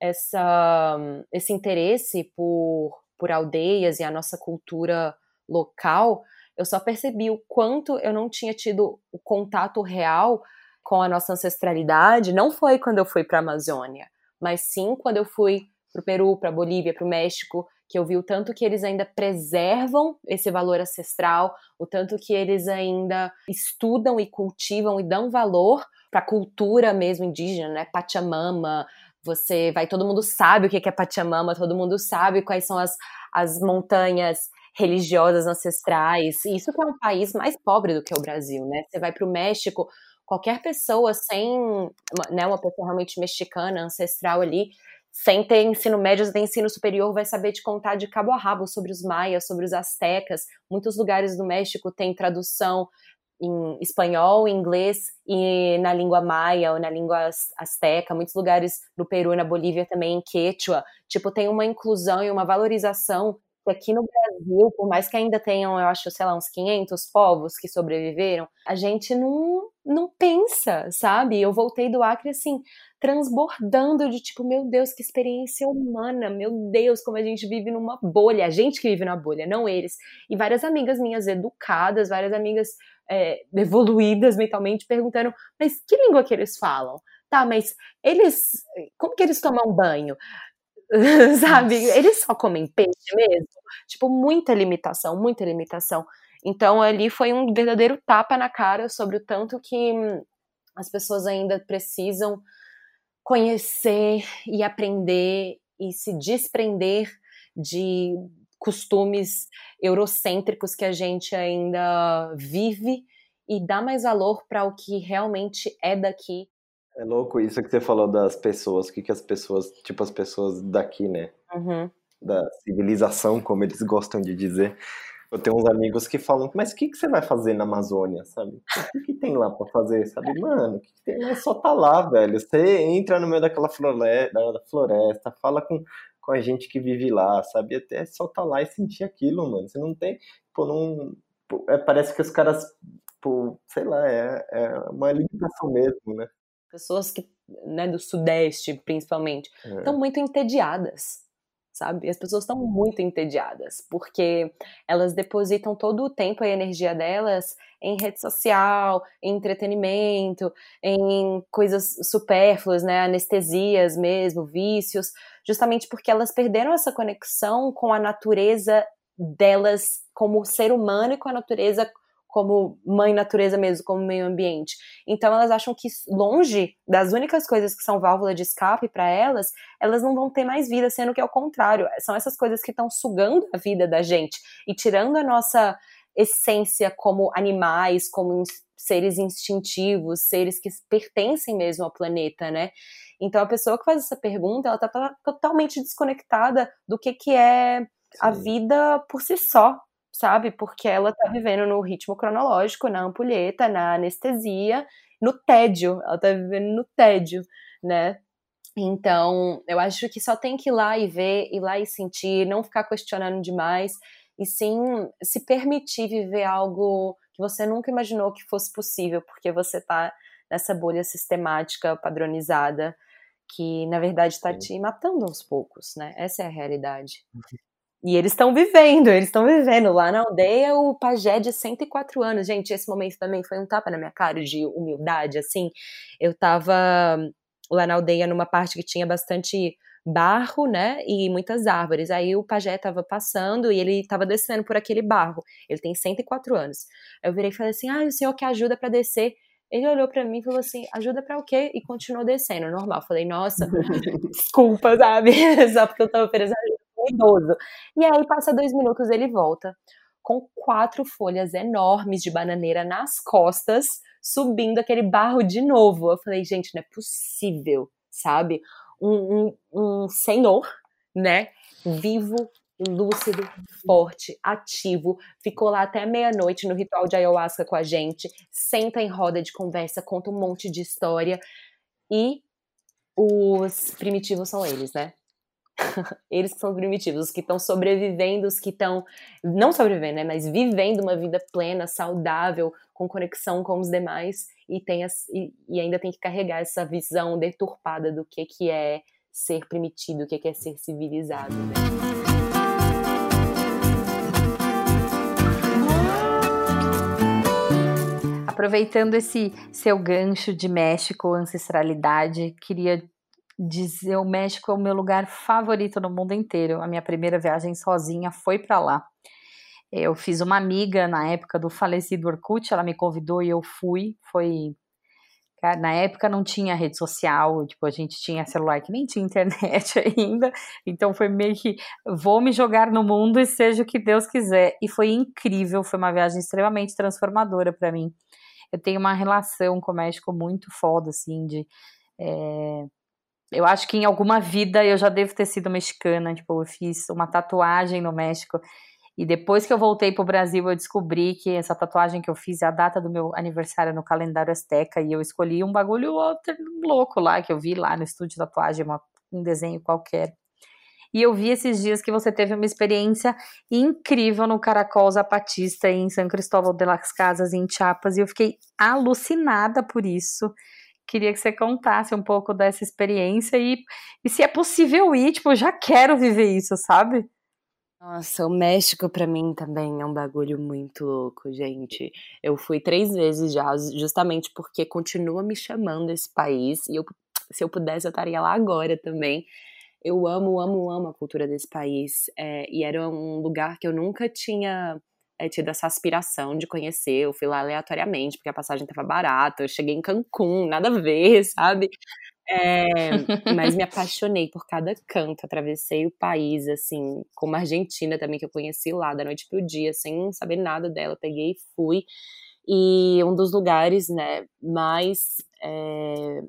essa, esse interesse por por aldeias e a nossa cultura local, eu só percebi o quanto eu não tinha tido o contato real com a nossa ancestralidade. Não foi quando eu fui para a Amazônia, mas sim quando eu fui para o Peru, para a Bolívia, para o México, que eu vi o tanto que eles ainda preservam esse valor ancestral, o tanto que eles ainda estudam e cultivam e dão valor para a cultura mesmo indígena, né? Pachamama, você vai, todo mundo sabe o que é Pachamama, todo mundo sabe quais são as, as montanhas religiosas ancestrais. Isso que é um país mais pobre do que o Brasil, né? Você vai para o México, qualquer pessoa sem, né, uma pessoa realmente mexicana, ancestral ali, sem ter ensino médio, sem ensino superior, vai saber te contar de cabo a rabo sobre os maias, sobre os astecas. Muitos lugares do México têm tradução em espanhol, inglês e na língua maia ou na língua asteca. Muitos lugares no Peru e na Bolívia também em quechua. Tipo, tem uma inclusão e uma valorização que aqui no Brasil, por mais que ainda tenham, eu acho, sei lá, uns 500 povos que sobreviveram, a gente não, não pensa, sabe? Eu voltei do Acre assim, transbordando de tipo, meu Deus, que experiência humana, meu Deus, como a gente vive numa bolha, a gente que vive na bolha, não eles. E várias amigas minhas educadas, várias amigas é, evoluídas mentalmente perguntando, mas que língua que eles falam? Tá, mas eles, como que eles tomam banho? sabe? Eles só comem peixe mesmo. Tipo, muita limitação, muita limitação. Então, ali foi um verdadeiro tapa na cara sobre o tanto que as pessoas ainda precisam conhecer e aprender e se desprender de costumes eurocêntricos que a gente ainda vive e dar mais valor para o que realmente é daqui é louco isso que você falou das pessoas, o que, que as pessoas, tipo as pessoas daqui, né? Uhum. Da civilização, como eles gostam de dizer. Eu tenho uns amigos que falam, mas o que, que você vai fazer na Amazônia, sabe? O que, que tem lá para fazer, sabe? Mano, o que, que tem? É só tá lá, velho. Você entra no meio daquela floresta, fala com, com a gente que vive lá, sabe? Até só tá lá e sentir aquilo, mano. Você não tem, pô, não... Pô, é, parece que os caras, pô, sei lá, é, é uma limitação mesmo, né? pessoas que, né, do Sudeste, principalmente, é. estão muito entediadas, sabe? As pessoas estão muito entediadas, porque elas depositam todo o tempo e a energia delas em rede social, em entretenimento, em coisas supérfluas, né, anestesias mesmo, vícios, justamente porque elas perderam essa conexão com a natureza delas como ser humano e com a natureza como mãe natureza mesmo, como meio ambiente. Então elas acham que longe das únicas coisas que são válvula de escape para elas, elas não vão ter mais vida, sendo que é o contrário, são essas coisas que estão sugando a vida da gente e tirando a nossa essência como animais, como seres instintivos, seres que pertencem mesmo ao planeta, né? Então a pessoa que faz essa pergunta, ela tá totalmente desconectada do que que é Sim. a vida por si só, sabe? Porque ela tá vivendo no ritmo cronológico, na ampulheta, na anestesia, no tédio. Ela tá vivendo no tédio, né? Então, eu acho que só tem que ir lá e ver, ir lá e sentir, não ficar questionando demais, e sim se permitir viver algo que você nunca imaginou que fosse possível, porque você tá nessa bolha sistemática, padronizada, que na verdade está te matando aos poucos, né? Essa é a realidade. E eles estão vivendo, eles estão vivendo. Lá na aldeia, o pajé de 104 anos. Gente, esse momento também foi um tapa na minha cara de humildade, assim. Eu tava lá na aldeia numa parte que tinha bastante barro, né, e muitas árvores. Aí o pajé tava passando e ele tava descendo por aquele barro. Ele tem 104 anos. Eu virei e falei assim: "Ah, o senhor que ajuda para descer?" Ele olhou para mim e falou assim: "Ajuda para o quê?" e continuou descendo, normal. Falei: "Nossa, desculpa, sabe? Só porque eu tava oferecendo ajuda idoso. E aí, passa dois minutos, ele volta com quatro folhas enormes de bananeira nas costas, subindo aquele barro de novo. Eu falei, gente, não é possível, sabe? Um, um, um senhor, né? Vivo, lúcido, forte, ativo, ficou lá até meia-noite no ritual de ayahuasca com a gente, senta em roda de conversa, conta um monte de história e os primitivos são eles, né? eles que são primitivos, os que estão sobrevivendo, os que estão não sobrevivendo, né, mas vivendo uma vida plena, saudável, com conexão com os demais e tem as, e, e, ainda tem que carregar essa visão deturpada do que que é ser primitivo, o que que é ser civilizado. Né? Aproveitando esse seu gancho de México, ancestralidade, queria dizer o México é o meu lugar favorito no mundo inteiro. A minha primeira viagem sozinha foi para lá. Eu fiz uma amiga na época do falecido Orkut, ela me convidou e eu fui. Foi na época não tinha rede social, tipo, a gente tinha celular que nem tinha internet ainda, então foi meio que vou me jogar no mundo e seja o que Deus quiser. E foi incrível, foi uma viagem extremamente transformadora para mim. Eu tenho uma relação com o México muito foda, assim, de. É... Eu acho que em alguma vida eu já devo ter sido mexicana, tipo, eu fiz uma tatuagem no México e depois que eu voltei pro Brasil, eu descobri que essa tatuagem que eu fiz é a data do meu aniversário no calendário Azteca. E eu escolhi um bagulho outro louco lá, que eu vi lá no estúdio de tatuagem, uma, um desenho qualquer. E eu vi esses dias que você teve uma experiência incrível no Caracol Zapatista em São Cristóvão de las Casas, em Chiapas, e eu fiquei alucinada por isso. Queria que você contasse um pouco dessa experiência e, e se é possível ir, tipo, já quero viver isso, sabe? Nossa, o México para mim também é um bagulho muito louco, gente. Eu fui três vezes já, justamente porque continua me chamando esse país e eu, se eu pudesse eu estaria lá agora também. Eu amo, amo, amo a cultura desse país é, e era um lugar que eu nunca tinha é, tido essa aspiração de conhecer. Eu fui lá aleatoriamente porque a passagem estava barata. Eu cheguei em Cancún, nada a ver, sabe? É, mas me apaixonei por cada canto, atravessei o país, assim, como a Argentina também, que eu conheci lá, da noite pro dia, sem saber nada dela, peguei e fui. E um dos lugares, né, mais é,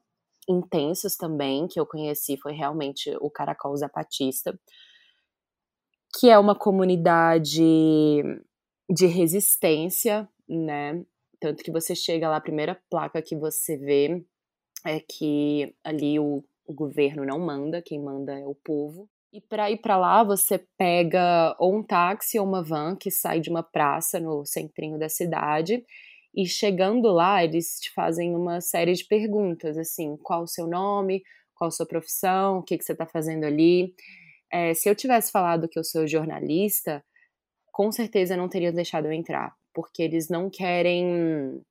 intensos também que eu conheci foi realmente o Caracol Zapatista, que é uma comunidade de resistência, né? Tanto que você chega lá, a primeira placa que você vê é que ali o, o governo não manda, quem manda é o povo. E para ir para lá, você pega ou um táxi ou uma van que sai de uma praça no centrinho da cidade. E chegando lá, eles te fazem uma série de perguntas, assim, qual o seu nome, qual a sua profissão, o que, que você está fazendo ali. É, se eu tivesse falado que eu sou jornalista, com certeza não teriam deixado eu entrar, porque eles não querem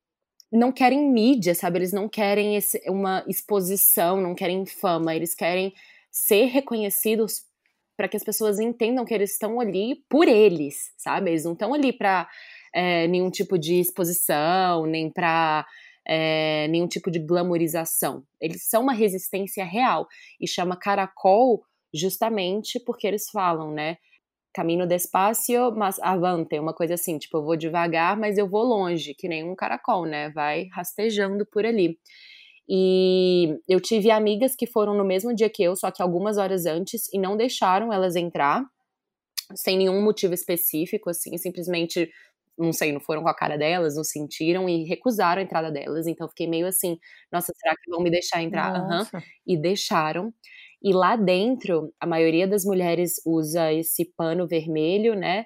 não querem mídia, sabe? Eles não querem esse, uma exposição, não querem fama, eles querem ser reconhecidos para que as pessoas entendam que eles estão ali por eles, sabe? Eles não estão ali para é, nenhum tipo de exposição, nem para é, nenhum tipo de glamorização. Eles são uma resistência real e chama caracol justamente porque eles falam, né? Caminho despacio, mas avante, uma coisa assim, tipo, eu vou devagar, mas eu vou longe, que nem um caracol, né? Vai rastejando por ali. E eu tive amigas que foram no mesmo dia que eu, só que algumas horas antes, e não deixaram elas entrar, sem nenhum motivo específico, assim, simplesmente, não sei, não foram com a cara delas, não sentiram e recusaram a entrada delas. Então fiquei meio assim, nossa, será que vão me deixar entrar? Uhum. E deixaram. E lá dentro, a maioria das mulheres usa esse pano vermelho, né?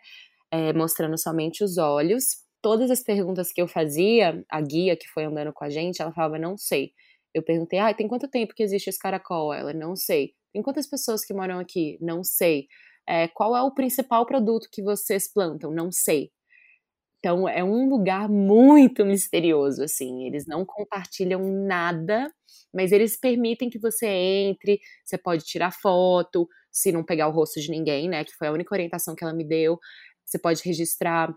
É, mostrando somente os olhos. Todas as perguntas que eu fazia, a guia que foi andando com a gente, ela falava, não sei. Eu perguntei, ah, tem quanto tempo que existe esse caracol? Ela, não sei. Tem quantas pessoas que moram aqui? Não sei. É, qual é o principal produto que vocês plantam? Não sei. Então é um lugar muito misterioso, assim. Eles não compartilham nada, mas eles permitem que você entre. Você pode tirar foto, se não pegar o rosto de ninguém, né? Que foi a única orientação que ela me deu. Você pode registrar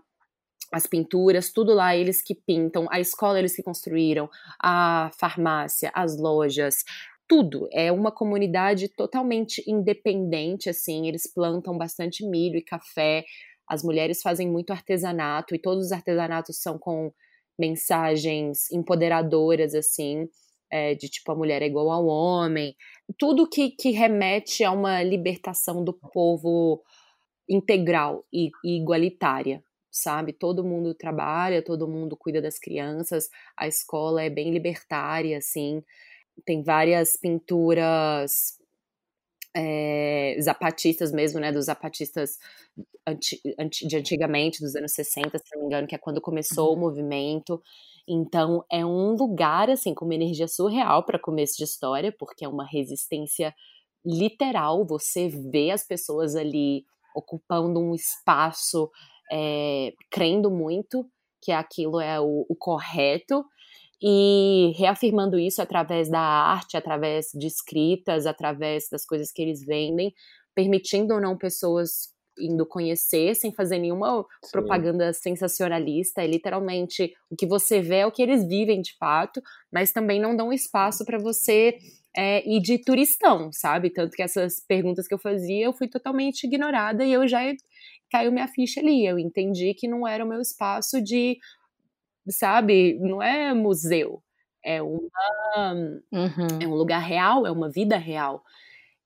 as pinturas, tudo lá eles que pintam, a escola eles que construíram, a farmácia, as lojas, tudo. É uma comunidade totalmente independente, assim. Eles plantam bastante milho e café, as mulheres fazem muito artesanato e todos os artesanatos são com mensagens empoderadoras, assim, é, de tipo a mulher é igual ao homem. Tudo que, que remete a uma libertação do povo integral e, e igualitária, sabe? Todo mundo trabalha, todo mundo cuida das crianças, a escola é bem libertária, assim. Tem várias pinturas é, zapatistas mesmo, né, dos zapatistas anti, anti, de antigamente, dos anos 60, se não me engano, que é quando começou uhum. o movimento. Então, é um lugar, assim, com uma energia surreal para começo de história, porque é uma resistência literal, você vê as pessoas ali ocupando um espaço, é, crendo muito que aquilo é o, o correto, e reafirmando isso através da arte, através de escritas, através das coisas que eles vendem, permitindo ou não pessoas indo conhecer sem fazer nenhuma Sim. propaganda sensacionalista, é literalmente o que você vê é o que eles vivem de fato, mas também não dão espaço para você é, ir de turistão, sabe? Tanto que essas perguntas que eu fazia eu fui totalmente ignorada e eu já caiu minha ficha ali, eu entendi que não era o meu espaço de sabe? Não é museu, é uma uhum. é um lugar real, é uma vida real.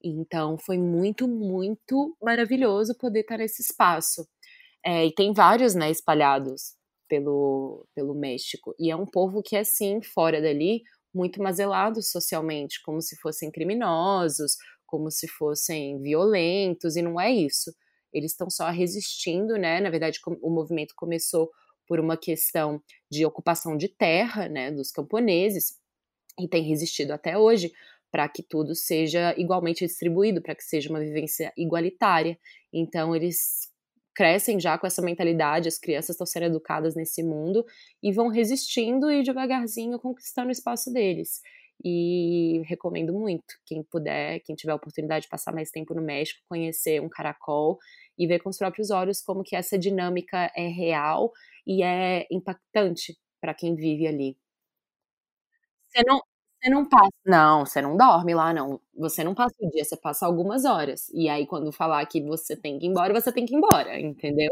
Então foi muito, muito maravilhoso poder estar nesse espaço. É, e tem vários, né, espalhados pelo, pelo México. E é um povo que, assim, fora dali, muito mazelado socialmente, como se fossem criminosos, como se fossem violentos, e não é isso. Eles estão só resistindo, né? Na verdade, o movimento começou por uma questão de ocupação de terra, né, dos camponeses, e tem resistido até hoje para que tudo seja igualmente distribuído, para que seja uma vivência igualitária. Então, eles crescem já com essa mentalidade, as crianças estão sendo educadas nesse mundo e vão resistindo e devagarzinho conquistando o espaço deles. E recomendo muito, quem puder, quem tiver a oportunidade de passar mais tempo no México, conhecer um caracol e ver com os próprios olhos como que essa dinâmica é real e é impactante para quem vive ali. Você não, você não passa, não, você não dorme lá, não. Você não passa o dia, você passa algumas horas. E aí, quando falar que você tem que ir embora, você tem que ir embora, entendeu?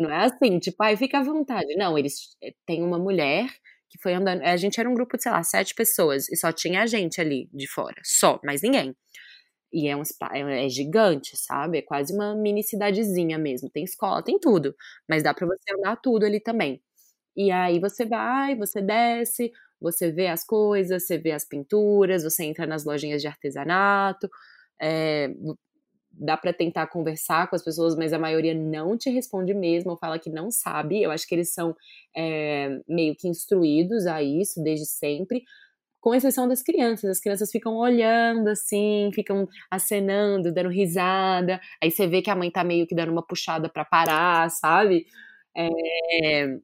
Não é assim, tipo, aí fica à vontade. Não, eles eh, têm uma mulher que foi andando. A gente era um grupo de, sei lá, sete pessoas e só tinha a gente ali de fora, só, mais ninguém. E é um é, é gigante, sabe? É quase uma mini cidadezinha mesmo. Tem escola, tem tudo. Mas dá para você andar tudo ali também. E aí você vai, você desce, você vê as coisas, você vê as pinturas, você entra nas lojinhas de artesanato. É, dá para tentar conversar com as pessoas, mas a maioria não te responde mesmo, ou fala que não sabe. Eu acho que eles são é, meio que instruídos a isso desde sempre com exceção das crianças. As crianças ficam olhando assim, ficam acenando, dando risada. Aí você vê que a mãe tá meio que dando uma puxada para parar, sabe? É...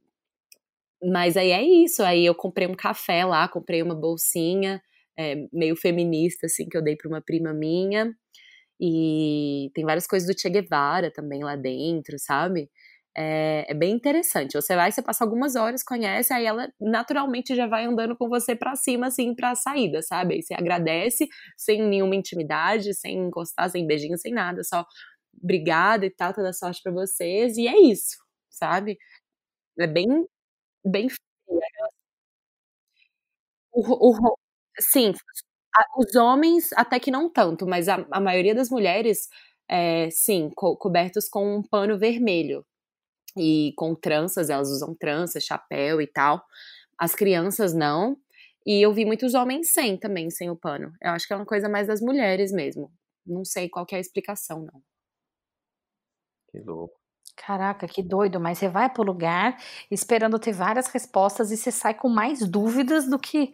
Mas aí é isso. Aí eu comprei um café lá, comprei uma bolsinha é, meio feminista, assim, que eu dei para uma prima minha. E tem várias coisas do Che Guevara também lá dentro, sabe? É, é, bem interessante. Você vai, você passa algumas horas, conhece, aí ela naturalmente já vai andando com você para cima, assim, pra saída, sabe? Aí você agradece sem nenhuma intimidade, sem encostar, sem beijinho, sem nada, só obrigada e tal, toda sorte para vocês, e é isso, sabe? É bem, bem o, o, sim, os homens até que não tanto, mas a, a maioria das mulheres, é, sim, co cobertos com um pano vermelho, e com tranças, elas usam tranças, chapéu e tal. As crianças não. E eu vi muitos homens sem também, sem o pano. Eu acho que é uma coisa mais das mulheres mesmo. Não sei qual é a explicação, não. Que louco. Caraca, que doido, mas você vai pro lugar esperando ter várias respostas e você sai com mais dúvidas do que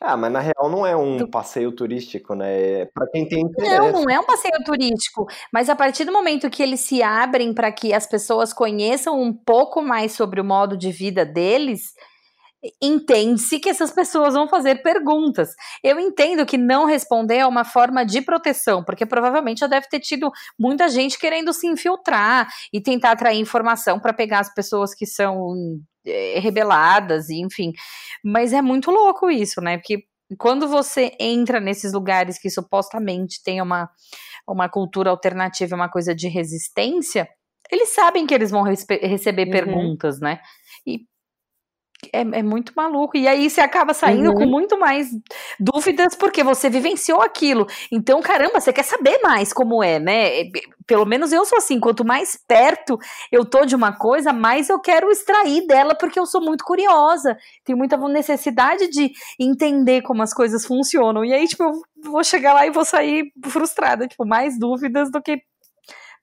ah, mas na real não é um do... passeio turístico, né? É para quem tem interesse. Não, não é um passeio turístico, mas a partir do momento que eles se abrem para que as pessoas conheçam um pouco mais sobre o modo de vida deles, entende-se que essas pessoas vão fazer perguntas. Eu entendo que não responder é uma forma de proteção, porque provavelmente já deve ter tido muita gente querendo se infiltrar e tentar atrair informação para pegar as pessoas que são é, rebeladas, enfim. Mas é muito louco isso, né? Porque quando você entra nesses lugares que supostamente tem uma, uma cultura alternativa, uma coisa de resistência, eles sabem que eles vão receber uhum. perguntas, né? É, é, muito maluco. E aí você acaba saindo uhum. com muito mais dúvidas porque você vivenciou aquilo. Então, caramba, você quer saber mais como é, né? É, pelo menos eu sou assim, quanto mais perto eu tô de uma coisa, mais eu quero extrair dela porque eu sou muito curiosa. Tenho muita necessidade de entender como as coisas funcionam. E aí, tipo, eu vou chegar lá e vou sair frustrada, tipo, mais dúvidas do que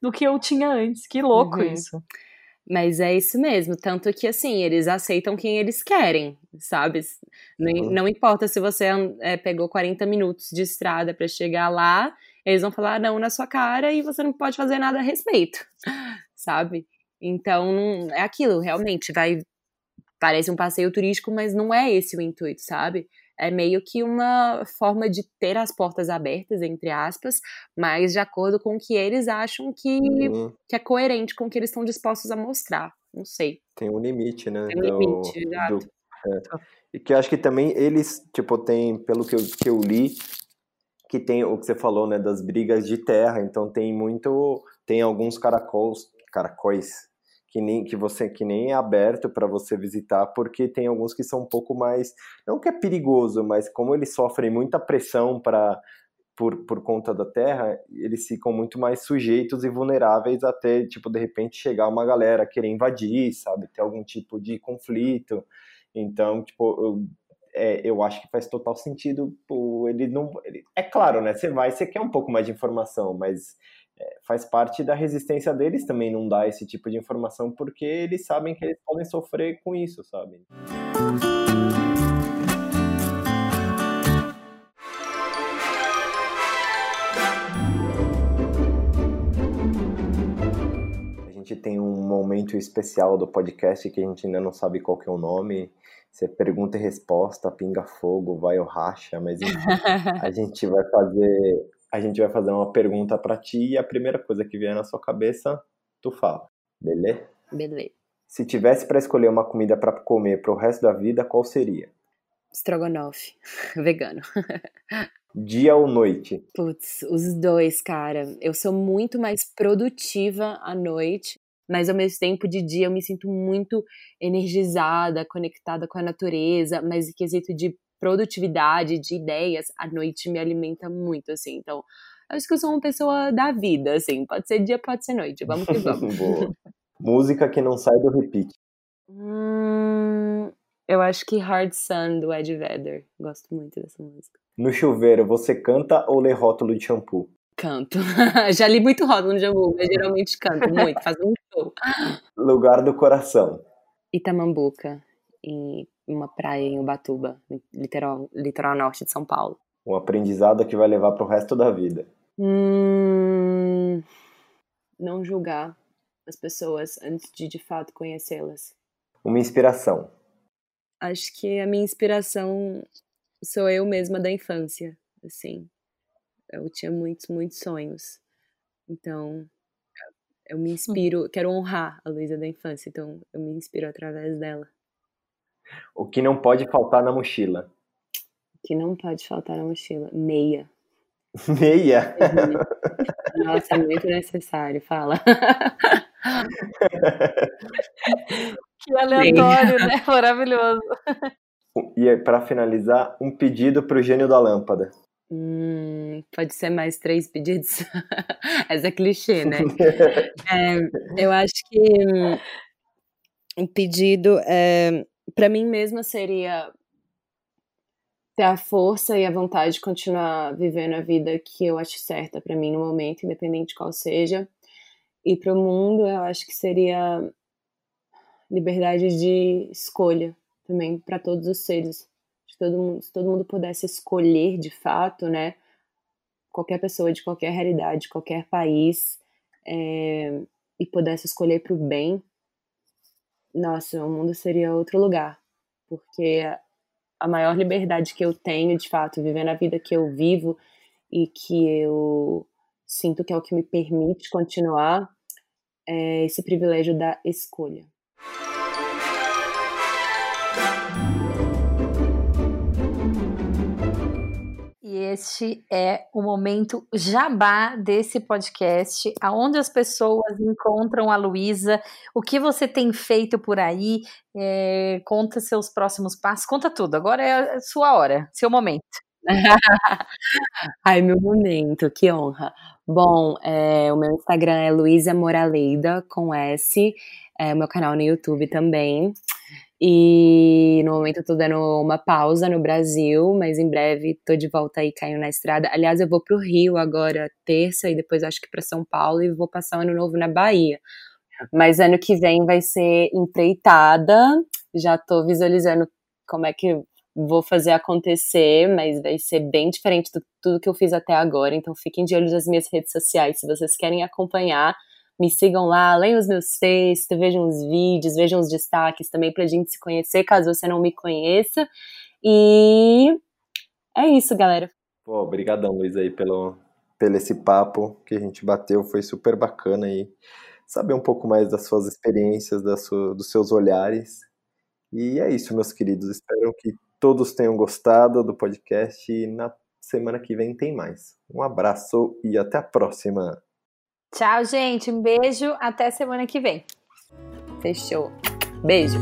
do que eu tinha antes. Que louco uhum. isso. Mas é isso mesmo, tanto que assim, eles aceitam quem eles querem, sabe? Não, uhum. não importa se você é, pegou 40 minutos de estrada para chegar lá, eles vão falar não na sua cara e você não pode fazer nada a respeito, sabe? Então, é aquilo, realmente, vai parece um passeio turístico, mas não é esse o intuito, sabe? É meio que uma forma de ter as portas abertas, entre aspas, mas de acordo com o que eles acham que, uhum. que é coerente com o que eles estão dispostos a mostrar. Não sei. Tem um limite, né? Tem um do, limite, exato. Do, é. E que eu acho que também eles, tipo, tem, pelo que eu, que eu li, que tem o que você falou, né, das brigas de terra, então tem muito, tem alguns caracóis, caracóis que nem que você que nem é aberto para você visitar, porque tem alguns que são um pouco mais, não que é perigoso, mas como eles sofrem muita pressão para por, por conta da terra, eles ficam muito mais sujeitos e vulneráveis até, tipo, de repente chegar uma galera querer invadir, sabe, ter algum tipo de conflito. Então, tipo, eu, é, eu acho que faz total sentido. Pô, ele não. Ele, é claro, né? Você vai, você quer um pouco mais de informação, mas é, faz parte da resistência deles também não dar esse tipo de informação, porque eles sabem que eles podem sofrer com isso, sabe? A gente tem um momento especial do podcast que a gente ainda não sabe qual que é o nome. Você pergunta e resposta, pinga fogo, vai ou racha, mas enfim, a gente vai fazer a gente vai fazer uma pergunta para ti e a primeira coisa que vier na sua cabeça, tu fala. Beleza? Beleza. Se tivesse para escolher uma comida para comer pro resto da vida, qual seria? Strogonoff, vegano. Dia ou noite? Putz, os dois, cara. Eu sou muito mais produtiva à noite, mas ao mesmo tempo de dia eu me sinto muito energizada, conectada com a natureza, mas em quesito de produtividade, de ideias, a noite me alimenta muito, assim. Então, acho que eu sou uma pessoa da vida, assim. Pode ser dia, pode ser noite. Vamos que vamos. Música que não sai do repeat. Hum, eu acho que Hard Sun, do Ed Vedder. Gosto muito dessa música. No chuveiro, você canta ou lê rótulo de shampoo? Canto. Já li muito rótulo de shampoo, mas geralmente canto muito, faz um show. Lugar do coração. Itamambuca, em uma praia em Ubatuba, litoral, litoral norte de São Paulo. Um aprendizado que vai levar para o resto da vida. Hum, não julgar as pessoas antes de de fato conhecê-las. Uma inspiração. Acho que a minha inspiração sou eu mesma da infância, assim. Eu tinha muitos, muitos sonhos. Então, eu me inspiro, quero honrar a Luísa da infância, então eu me inspiro através dela. O que não pode faltar na mochila? O que não pode faltar na mochila? Meia. Meia? Nossa, é muito necessário, fala. que aleatório, Meia. né? Maravilhoso. E para finalizar, um pedido para o gênio da lâmpada. Hum, pode ser mais três pedidos? Essa é clichê, né? é, eu acho que um pedido é para mim mesma seria ter a força e a vontade de continuar vivendo a vida que eu acho certa para mim no momento, independente de qual seja. E para o mundo, eu acho que seria liberdade de escolha também para todos os seres. Se todo mundo, se todo mundo pudesse escolher de fato, né? Qualquer pessoa de qualquer realidade, de qualquer país, é, e pudesse escolher para o bem, nossa, o mundo seria outro lugar. Porque a maior liberdade que eu tenho, de fato, vivendo a vida que eu vivo e que eu sinto que é o que me permite continuar, é esse privilégio da escolha. Este é o momento jabá desse podcast, aonde as pessoas encontram a Luísa, o que você tem feito por aí, é, conta seus próximos passos, conta tudo. Agora é a sua hora, seu momento. Ai, meu momento, que honra. Bom, é, o meu Instagram é Luísa Moraleida, com S, é, o meu canal no YouTube também. E no momento eu tô dando uma pausa no Brasil, mas em breve tô de volta aí caindo na estrada. Aliás, eu vou pro Rio agora, terça, e depois acho que para São Paulo, e vou passar o ano novo na Bahia. Mas ano que vem vai ser empreitada. Já tô visualizando como é que vou fazer acontecer, mas vai ser bem diferente de tudo que eu fiz até agora. Então fiquem de olho nas minhas redes sociais se vocês querem acompanhar Me sigam lá, leiam os meus textos, vejam os vídeos, vejam os destaques também pra gente se conhecer, caso você não me conheça. E é isso, galera. Pô, obrigadão, Luiz, aí pelo, pelo esse papo que a gente bateu, foi super bacana e saber um pouco mais das suas experiências, das sua, dos seus olhares. E é isso, meus queridos. Espero que todos tenham gostado do podcast e na semana que vem tem mais. Um abraço e até a próxima. Tchau, gente. Um beijo. Até semana que vem. Fechou. Beijo.